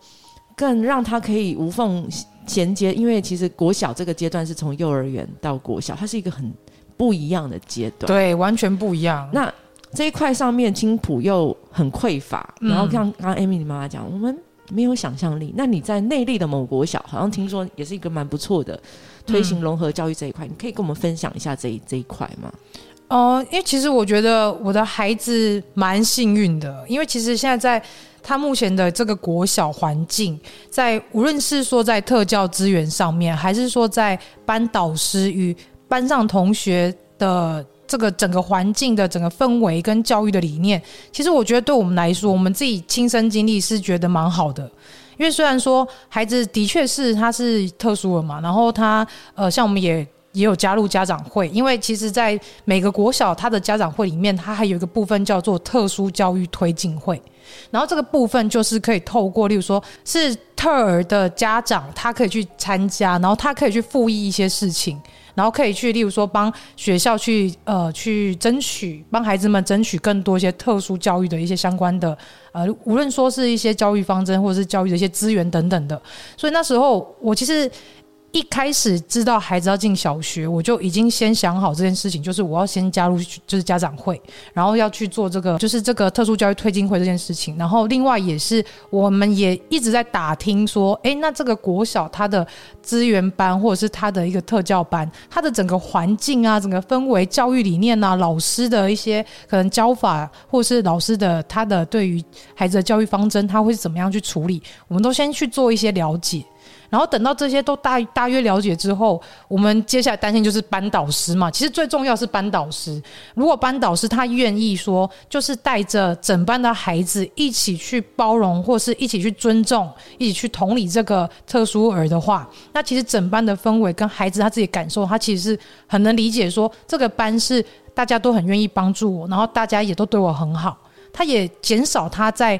S3: 更让他可以无缝。衔接，因为其实国小这个阶段是从幼儿园到国小，它是一个很不一样的阶段，
S5: 对，完全不一样。
S3: 那这一块上面青浦又很匮乏，然后像刚刚 Amy 妈妈讲，我们没有想象力。那你在内地的某国小，好像听说也是一个蛮不错的推行融合教育这一块，你可以跟我们分享一下这一这一块吗？
S5: 哦，因为其实我觉得我的孩子蛮幸运的，因为其实现在在。他目前的这个国小环境，在无论是说在特教资源上面，还是说在班导师与班上同学的这个整个环境的整个氛围跟教育的理念，其实我觉得对我们来说，我们自己亲身经历是觉得蛮好的。因为虽然说孩子的确是他是特殊的嘛，然后他呃，像我们也。也有加入家长会，因为其实，在每个国小，他的家长会里面，他还有一个部分叫做特殊教育推进会。然后这个部分就是可以透过，例如说是特儿的家长，他可以去参加，然后他可以去复议一些事情，然后可以去，例如说帮学校去呃去争取，帮孩子们争取更多一些特殊教育的一些相关的呃，无论说是一些教育方针，或者是教育的一些资源等等的。所以那时候我其实。一开始知道孩子要进小学，我就已经先想好这件事情，就是我要先加入就是家长会，然后要去做这个就是这个特殊教育推进会这件事情。然后另外也是我们也一直在打听说，哎，那这个国小它的资源班或者是它的一个特教班，它的整个环境啊，整个氛围、教育理念啊，老师的一些可能教法，或是老师的他的对于孩子的教育方针，他会怎么样去处理，我们都先去做一些了解。然后等到这些都大大约了解之后，我们接下来担心就是班导师嘛。其实最重要是班导师。如果班导师他愿意说，就是带着整班的孩子一起去包容，或是一起去尊重，一起去同理这个特殊儿的话，那其实整班的氛围跟孩子他自己感受，他其实是很能理解说，这个班是大家都很愿意帮助我，然后大家也都对我很好。他也减少他在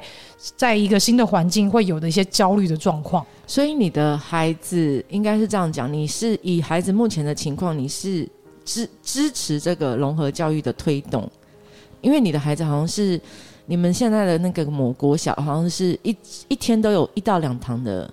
S5: 在一个新的环境会有的一些焦虑的状况，
S3: 所以你的孩子应该是这样讲：，你是以孩子目前的情况，你是支支持这个融合教育的推动，因为你的孩子好像是你们现在的那个某国小，好像是一一天都有一到两堂的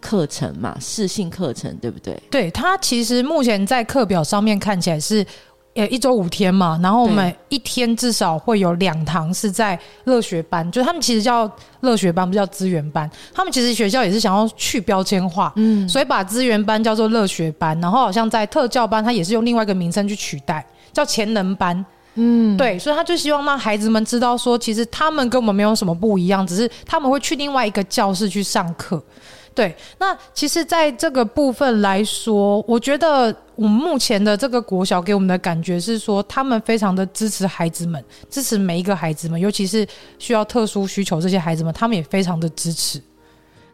S3: 课程嘛，试性课程，对不对？
S5: 对，他其实目前在课表上面看起来是。呃，一周五天嘛，然后我们一天至少会有两堂是在乐学班，就他们其实叫乐学班，不叫资源班。他们其实学校也是想要去标签化，嗯，所以把资源班叫做乐学班，然后好像在特教班，它也是用另外一个名称去取代，叫潜能班，嗯，对，所以他就希望让孩子们知道说，其实他们跟我们没有什么不一样，只是他们会去另外一个教室去上课。对，那其实，在这个部分来说，我觉得我们目前的这个国小给我们的感觉是说，他们非常的支持孩子们，支持每一个孩子们，尤其是需要特殊需求这些孩子们，他们也非常的支持。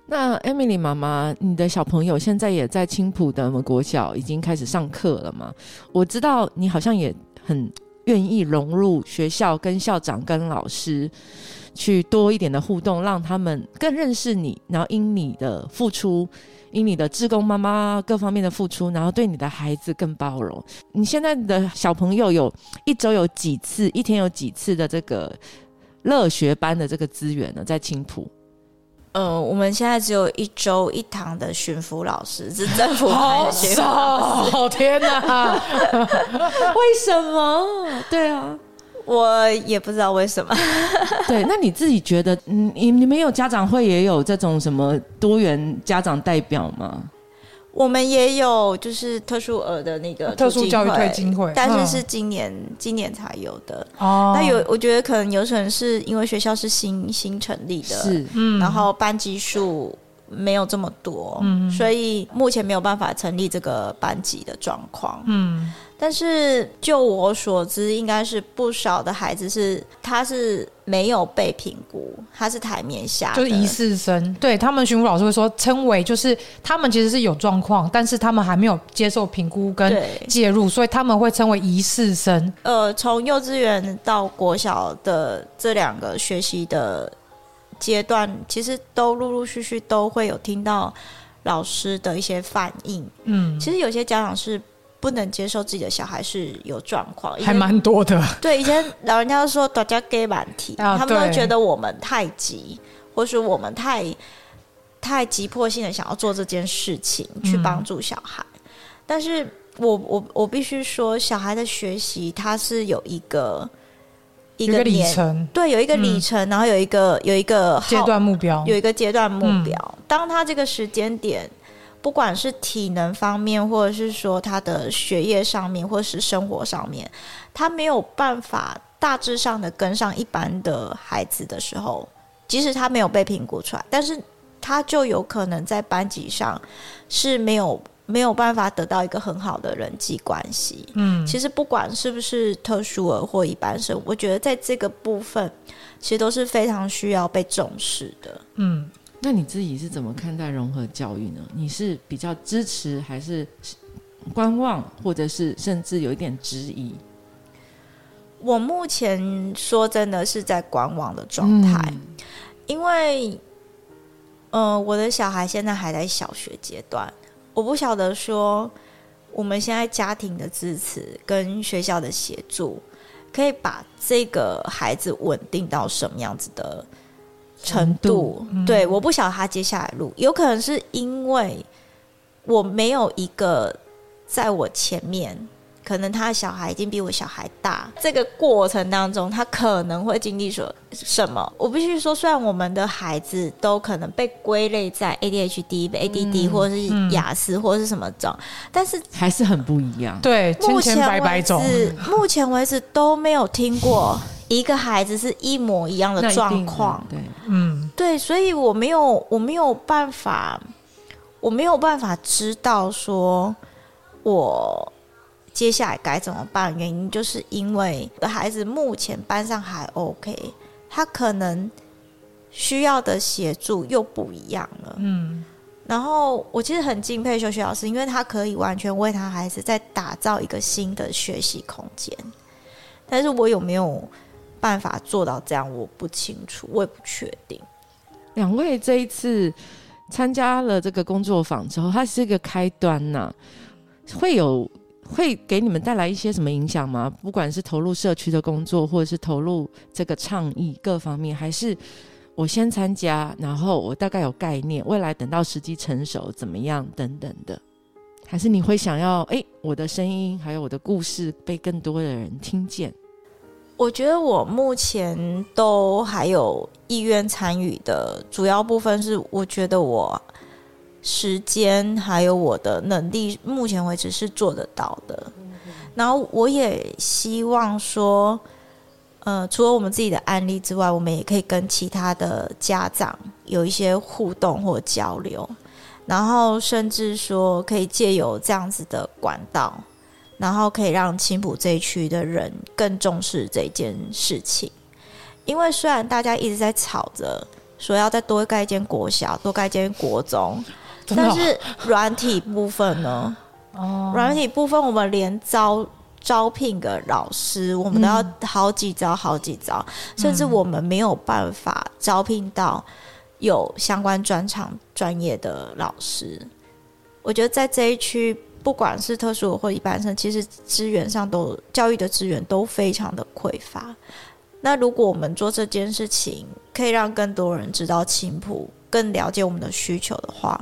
S3: 那 Emily 妈妈，你的小朋友现在也在青浦的国小已经开始上课了吗？我知道你好像也很愿意融入学校，跟校长、跟老师。去多一点的互动，让他们更认识你，然后因你的付出，因你的志工妈妈各方面的付出，然后对你的孩子更包容。你现在的小朋友有一周有几次，一天有几次的这个乐学班的这个资源呢？在青浦，
S4: 呃，我们现在只有一周一堂的巡抚老师，是政府
S5: 好少，天哪！
S3: 为什么？对啊。
S4: 我也不知道为什么。[laughs]
S3: 对，那你自己觉得，嗯，你你们有家长会也有这种什么多元家长代表吗？
S4: 我们也有，就是特殊儿的那个
S5: 特殊教育推进会，
S4: 但是是今年今年才有的。哦，那有，我觉得可能有可能是因为学校是新新成立的，
S3: 是，
S4: 嗯，然后班级数没有这么多，嗯，所以目前没有办法成立这个班级的状况，嗯。但是就我所知，应该是不少的孩子是他是没有被评估，他是台面下，
S5: 就是疑似生。对他们，巡抚老师会说称为就是他们其实是有状况，但是他们还没有接受评估跟介入，所以他们会称为疑似生。
S4: 呃，从幼稚园到国小的这两个学习的阶段，其实都陆陆续续都会有听到老师的一些反应。嗯，其实有些家长是。不能接受自己的小孩是有状况，
S5: 还蛮多的。
S4: 对，以前老人家说大家给满题，他们都觉得我们太急，或是我们太太急迫性的想要做这件事情去帮助小孩。但是我我我必须说，小孩的学习他是有一个
S5: 一个里程，
S4: 对，有一个里程，然后有一个有一个
S5: 阶段目标，
S4: 有一个阶段目标。当他这个时间点。不管是体能方面，或者是说他的学业上面，或者是生活上面，他没有办法大致上的跟上一般的孩子的时候，即使他没有被评估出来，但是他就有可能在班级上是没有没有办法得到一个很好的人际关系。嗯，其实不管是不是特殊儿或一般生，我觉得在这个部分，其实都是非常需要被重视的。嗯。
S3: 那你自己是怎么看待融合教育呢？你是比较支持，还是观望，或者是甚至有一点质疑？
S4: 我目前说真的是在观望的状态，因为，呃，我的小孩现在还在小学阶段，我不晓得说我们现在家庭的支持跟学校的协助，可以把这个孩子稳定到什么样子的。程度对，我不晓得他接下来录，有可能是因为我没有一个在我前面，可能他的小孩已经比我小孩大，这个过程当中他可能会经历说什么？我必须说，虽然我们的孩子都可能被归类在 ADHD、ADD 或者是雅思或者是什么种，但是
S3: 还是很不一样。
S5: 对，
S4: 目前
S5: 为
S4: 止，目前为止都没有听过。一个孩子是一模一样的状况，
S3: 对，
S4: 嗯，对，所以我没有，我没有办法，我没有办法知道说，我接下来该怎么办？原因就是因为孩子目前班上还 OK，他可能需要的协助又不一样了，嗯，然后我其实很敬佩修学老师，因为他可以完全为他孩子在打造一个新的学习空间，但是我有没有？办法做到这样，我不清楚，我也不确定。
S3: 两位这一次参加了这个工作坊之后，它是一个开端呐，会有会给你们带来一些什么影响吗？不管是投入社区的工作，或者是投入这个倡议各方面，还是我先参加，然后我大概有概念，未来等到时机成熟怎么样等等的，还是你会想要哎，我的声音还有我的故事被更多的人听见？
S4: 我觉得我目前都还有意愿参与的主要部分是，我觉得我时间还有我的能力，目前为止是做得到的。然后我也希望说。呃，除了我们自己的案例之外，我们也可以跟其他的家长有一些互动或交流，然后甚至说可以借由这样子的管道，然后可以让青浦这一区的人更重视这件事情。因为虽然大家一直在吵着说要再多盖一间国小，多盖一间国中，但是软体部分呢？哦，软体部分我们连招。招聘个老师，我们都要好几招，好几招，甚至我们没有办法招聘到有相关专长、专业的老师。我觉得在这一区，不管是特殊或一般生，其实资源上都教育的资源都非常的匮乏。那如果我们做这件事情，可以让更多人知道青浦，更了解我们的需求的话，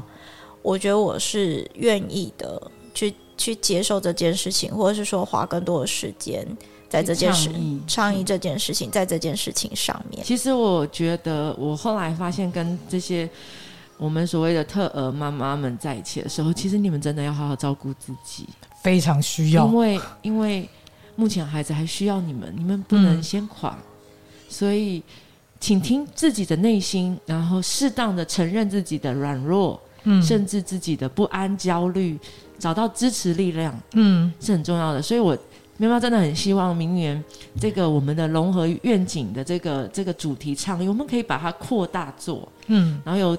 S4: 我觉得我是愿意的去。去接受这件事情，或者是说花更多的时间在这件事倡议这件事情，在这件事情上面。
S3: 其实我觉得，我后来发现跟这些我们所谓的特儿妈妈们在一起的时候，其实你们真的要好好照顾自己，
S5: 非常需要。
S3: 因为因为目前孩子还需要你们，你们不能先垮，所以请听自己的内心，然后适当的承认自己的软弱，嗯，甚至自己的不安、焦虑。找到支持力量，嗯，是很重要的。所以，我喵喵真的很希望明年这个我们的融合愿景的这个这个主题倡议，我们可以把它扩大做，嗯，然后有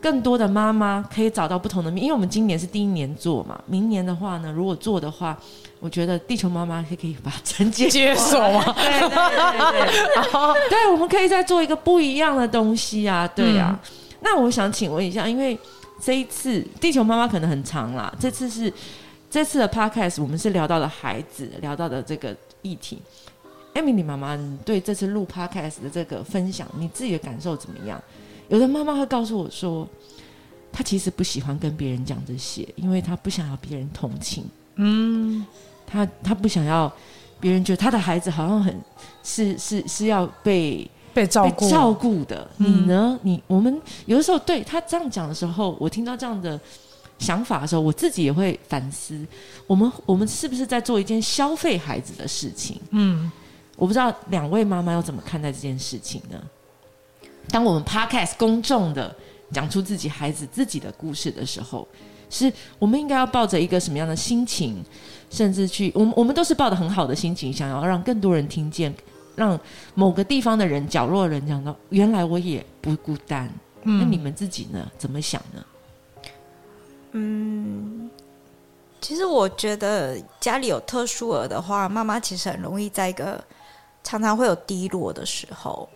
S3: 更多的妈妈可以找到不同的，因为我们今年是第一年做嘛，明年的话呢，如果做的话，我觉得地球妈妈可以把承接
S5: 接手啊，[laughs]
S3: 对对对对，[laughs] 对，我们可以再做一个不一样的东西啊，对呀。那我想请问一下，因为。这一次地球妈妈可能很长啦，这次是这次的 podcast，我们是聊到了孩子，聊到的这个议题。Emily 妈妈，你对这次录 podcast 的这个分享，你自己的感受怎么样？有的妈妈会告诉我说，她其实不喜欢跟别人讲这些，因为她不想要别人同情。嗯，她她不想要别人觉得她的孩子好像很是是是要被。
S5: 被照顾
S3: 照顾的你呢？你我们有的时候对他这样讲的时候，我听到这样的想法的时候，我自己也会反思：我们我们是不是在做一件消费孩子的事情？嗯，我不知道两位妈妈要怎么看待这件事情呢？当我们 podcast 公众的讲出自己孩子自己的故事的时候，是我们应该要抱着一个什么样的心情？甚至去，我们我们都是抱着很好的心情，想要让更多人听见。让某个地方的人、角落的人讲到，原来我也不孤单。那你们自己呢？怎么想呢？
S4: 嗯，其实我觉得家里有特殊儿的话，妈妈其实很容易在一个常常会有低落的时候，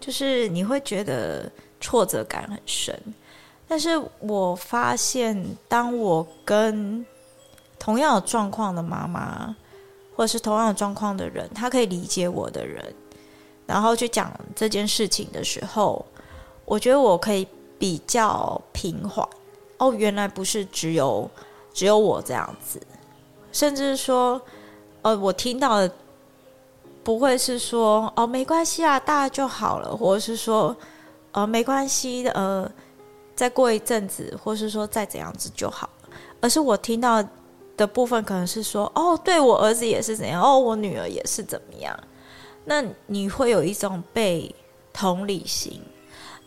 S4: 就是你会觉得挫折感很深。但是我发现，当我跟同样有状况的妈妈。或者是同样的状况的人，他可以理解我的人，然后去讲这件事情的时候，我觉得我可以比较平缓。哦，原来不是只有只有我这样子，甚至说，呃，我听到的不会是说哦没关系啊，大家就好了，或者是说呃没关系，呃，再过一阵子，或是说再怎样子就好了，而是我听到。的部分可能是说，哦，对我儿子也是怎样，哦，我女儿也是怎么样，那你会有一种被同理心，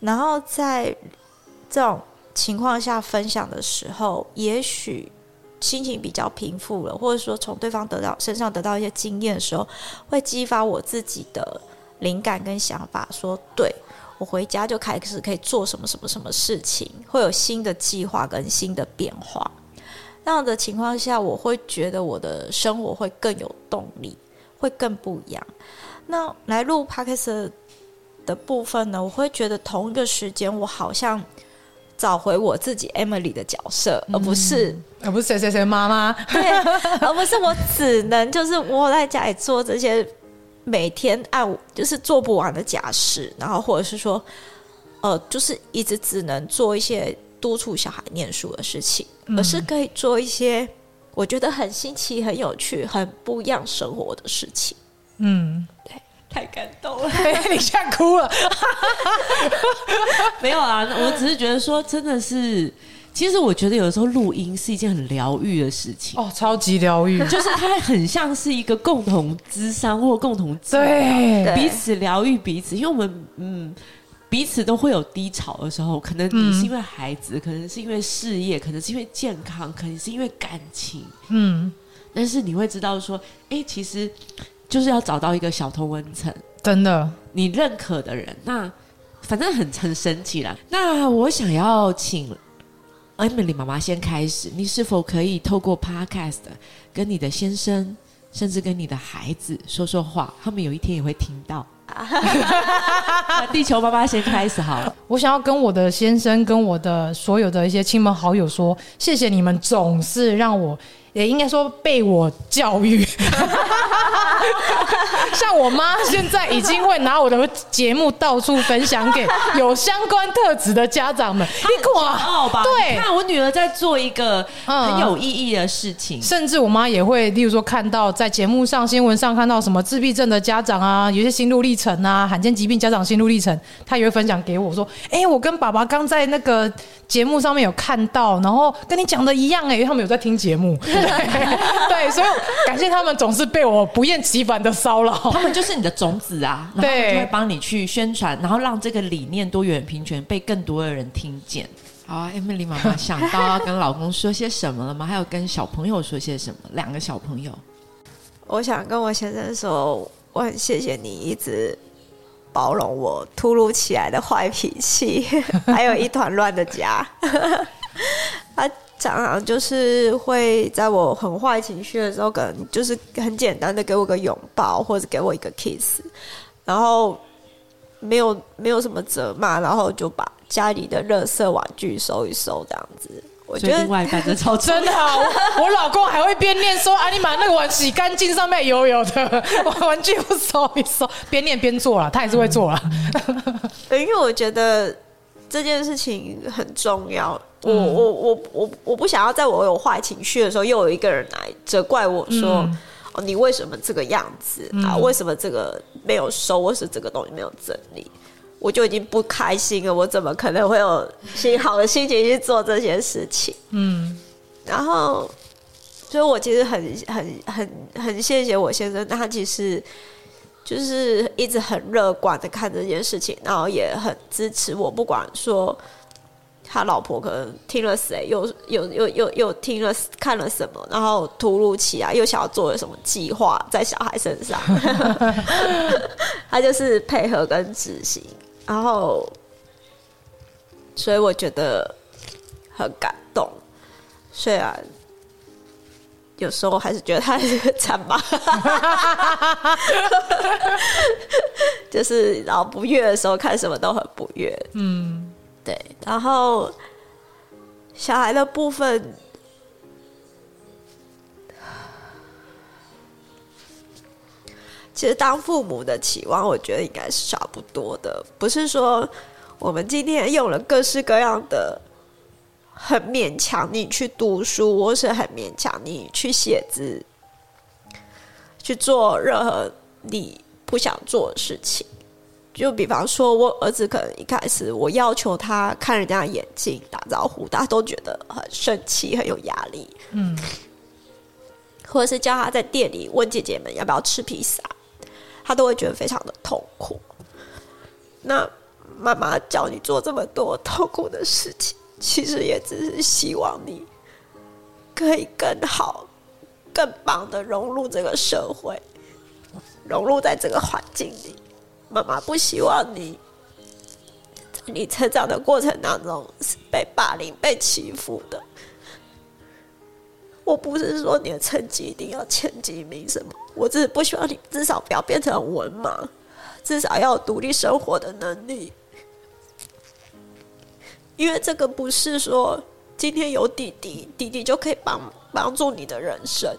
S4: 然后在这种情况下分享的时候，也许心情比较平复了，或者说从对方得到身上得到一些经验的时候，会激发我自己的灵感跟想法，说，对我回家就开始可以做什么什么什么事情，会有新的计划跟新的变化。那样的情况下，我会觉得我的生活会更有动力，会更不一样。那来录 podcast 的部分呢，我会觉得同一个时间，我好像找回我自己 Emily 的角色，而不是
S5: 而不是谁谁谁妈妈，[laughs]
S4: 对，而不是我只能就是窝在家里做这些每天按就是做不完的假事，然后或者是说呃，就是一直只能做一些督促小孩念书的事情，而是可以做一些我觉得很新奇、很有趣、很不一样生活的事情。
S5: 嗯，对
S4: 太感动了，[laughs]
S5: 你现在哭了。[laughs]
S3: 没有啊，我只是觉得说，真的是，其实我觉得有的时候录音是一件很疗愈的事情，
S5: 哦，超级疗愈。
S3: 就是它很像是一个共同智商或共同
S5: 对，
S3: 彼此疗愈彼此，因为我们嗯。彼此都会有低潮的时候，可能你是因为孩子，可能是因为事业，可能是因为健康，可能是因为感情，
S5: 嗯，
S3: 但是你会知道说，哎、其实就是要找到一个小同温层，
S5: 真的。
S3: 你认可的人，那反正很很神奇啦。那我想要请 Emily 妈妈先开始，你是否可以透过 Podcast 跟你的先生，甚至跟你的孩子说说话？他们有一天也会听到。[laughs] 那地球妈妈先开始好了。
S5: 我想要跟我的先生、跟我的所有的一些亲朋好友说，谢谢你们总是让我，也应该说被我教育。[laughs] 像我妈现在已经会拿我的节目到处分享给有相关特质的家长们。你看
S3: 哦吧，
S5: 对
S3: 你看我女儿在做一个
S5: 嗯
S3: 很有意义的事情。
S5: 甚至我妈也会，例如说看到在节目上、新闻上看到什么自闭症的家长啊，有些心路历程啊，罕见疾病家长心路历程，她也会分享给我说：“哎、我跟爸爸刚在那个节目上面有看到，然后跟你讲的一样哎、因为他们有在听节目，对，所以感谢他们总是被我不厌其烦的骚扰。
S3: 他们就是你的种子啊，[laughs] 然后他们
S5: 对
S3: 就会帮你去宣传，然后让这个理念多元平权被更多的人听见。好啊，Emily 妈妈想到要跟老公说些什么了吗？还有跟小朋友说些什么？两个小朋友，
S4: 我想跟我先生说，我很谢谢你一直包容我突如其来的坏脾气，[laughs] 还有一团乱的家。他 [laughs] 常常就是会在我很坏情绪的时候，可能就是很简单的给我个拥抱，或者给我一个 kiss，然后没有没有什么责骂，然后就把家里的垃圾玩具收一收，这样子。我觉得
S3: 另外一半真的超
S5: 真
S3: 真
S5: 的啊，我我老公还会边念说：“啊，你把那个碗洗干净，上面油油的，[laughs] 玩具不收一收。”边念边做了，他也是会做了。
S4: 对因为我觉得这件事情很重要。我我我我我不想要在我有坏情绪的时候，又有一个人来责怪我说：“哦，你为什么这个样子啊？为什么这个没有收，或是这个东西没有整理？”我就已经不开心了，我怎么可能会有心好的心情去做这些事情？
S5: 嗯，
S4: 然后，所以我其实很很很很谢谢我先生，他其实就是一直很乐观的看这件事情，然后也很支持我，不管说他老婆可能听了谁，又又又又又听了看了什么，然后突如其来又想要做了什么计划在小孩身上，[laughs] 他就是配合跟执行，然后，所以我觉得很感动。虽然有时候还是觉得他是个惨吧，[laughs] 就是然后不悦的时候看什么都很不悦，
S5: 嗯，
S4: 对。然后小孩的部分，[sighs] 其实当父母的期望，我觉得应该是差不多的，不是说我们今天用了各式各样的。很勉强你去读书，或是很勉强你去写字，去做任何你不想做的事情。就比方说，我儿子可能一开始我要求他看人家的眼睛打招呼，大家都觉得很生气，很有压力。
S5: 嗯，
S4: 或者是叫他在店里问姐姐们要不要吃披萨，他都会觉得非常的痛苦。那妈妈教你做这么多痛苦的事情。其实也只是希望你可以更好、更棒的融入这个社会，融入在这个环境里。妈妈不希望你在你成长的过程当中是被霸凌、被欺负的。我不是说你的成绩一定要前几名什么，我只是不希望你至少不要变成文盲，至少要有独立生活的能力。因为这个不是说今天有弟弟，弟弟就可以帮帮助你的人生，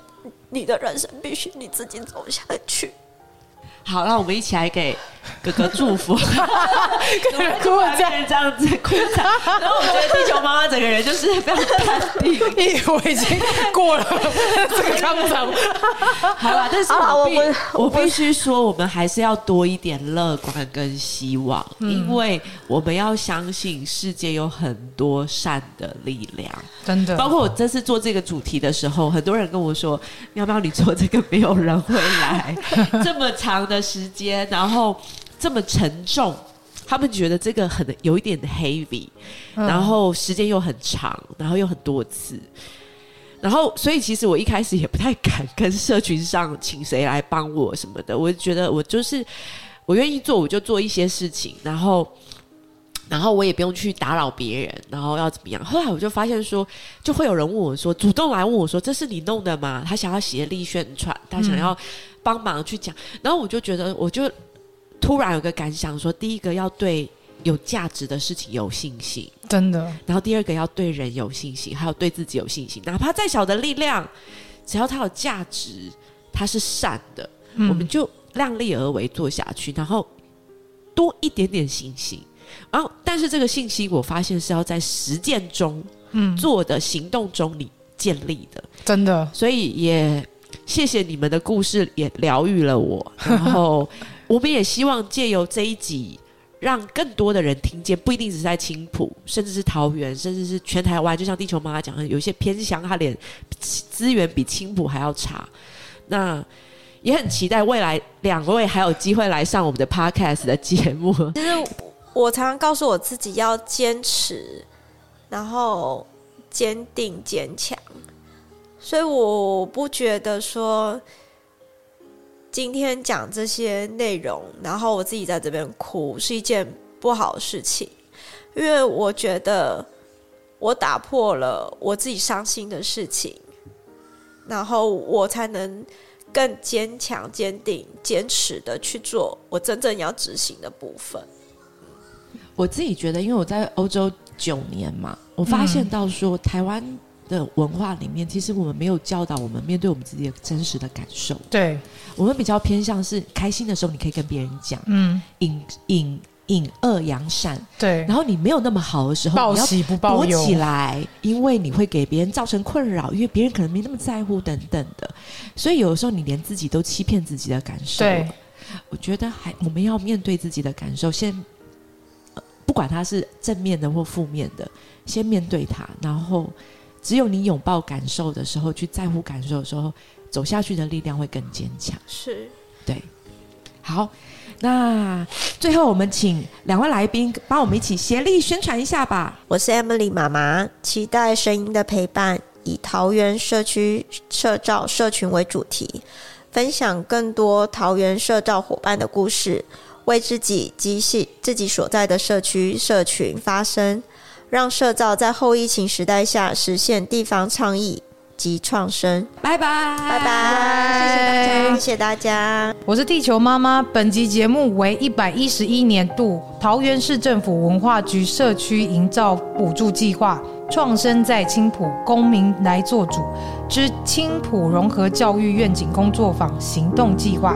S4: 你的人生必须你自己走下去。
S3: 好，让我们一起来给哥哥祝福。
S5: 哭了
S3: 这样这样子鼓掌，然后我觉得地球妈妈整个人就是非常淡定。
S5: 因为我已经过了这个康场。[laughs]
S3: 好了，但是
S4: 好
S3: 我必
S4: 我我
S3: 我必须说，我们还是要多一点乐观跟希望，因为我们要相信世界有很多善的力量。
S5: 真的，
S3: 包括我这次做这个主题的时候，很多人跟我说：“要不要你做这个？没有人会来，[laughs] 这么长的时间，然后这么沉重。”他们觉得这个很有一点 heavy，然后时间又很长，然后又很多次，然后所以其实我一开始也不太敢跟社群上请谁来帮我什么的，我就觉得我就是我愿意做，我就做一些事情，然后然后我也不用去打扰别人，然后要怎么样？后来我就发现说，就会有人问我说，主动来问我说：“这是你弄的吗？”他想要协力宣传，他想要帮忙去讲，然后我就觉得，我就突然有个感想说，第一个要对有价值的事情有信心，
S5: 真的，
S3: 然后第二个要对人有信心，还有对自己有信心，哪怕再小的力量，只要它有价值，它是善的，
S5: 嗯
S3: 我们就量力而为做下去，然后多一点点信心。然后，但是这个信心，我发现是要在实践中
S5: 嗯，
S3: 做的行动中你建立的，
S5: 真的，
S3: 所以也谢谢你们的故事，也疗愈了我。[laughs] 然后，我们也希望借由这一集，让更多的人听见，不一定只是在青浦，甚至是桃园，甚至是全台湾。就像地球妈妈讲的，有一些偏乡，它连资源比青浦还要差。那也很期待未来两位还有机会来上我们的 podcast 的节目。
S4: 其实我常常告诉我自己要坚持，然后坚定坚强，所以我不觉得说今天讲这些内容，然后我自己在这边哭是一件不好的事情，因为我觉得我打破了我自己伤心的事情，然后我才能更坚强、坚定、坚持的去做我真正要执行的部分。
S7: 我自己觉得，因为我在欧洲九年嘛，我发现到说，台湾的文化里面，其实我们没有教导我们面对我们自己的真实的感受，
S5: 对，
S7: 我们比较偏向是开心的时候，你可以跟别人讲，
S5: 嗯，
S7: 隐隐隐恶扬善，
S5: 对，
S7: 然后你没有那么好的时候，你要
S5: 报喜不报忧，
S7: 躲起来，因为你会给别人造成困扰，因为别人可能没那么在乎等等的，所以有的时候你连自己都欺骗自己的感受。
S5: 对，
S7: 我觉得还我们要面对自己的感受，先、呃不管它是正面的或负面的，先面对它，然后只有你拥抱感受的时候，去在乎感受的时候，走下去的力量会更坚强。
S4: 是，
S7: 对，好，那最后我们请两位来宾帮我们一起协力宣传一下吧。
S4: 我是 Emily 妈妈，期待声音的陪伴，以桃园社区社照社群为主题，分享更多桃园社照伙伴的故事，为自己及系自己所在的社区社群发声，让社造在后疫情时代下实现地方倡议及创生。
S7: 拜拜，
S4: 拜拜，谢谢大家，谢谢大家。
S5: 我是地球妈妈。本集节目为一百一十一年度桃园市政府文化局社区营造补助计划“创生在青浦，公民来做主”之青浦融合教育愿景工作坊行动计划。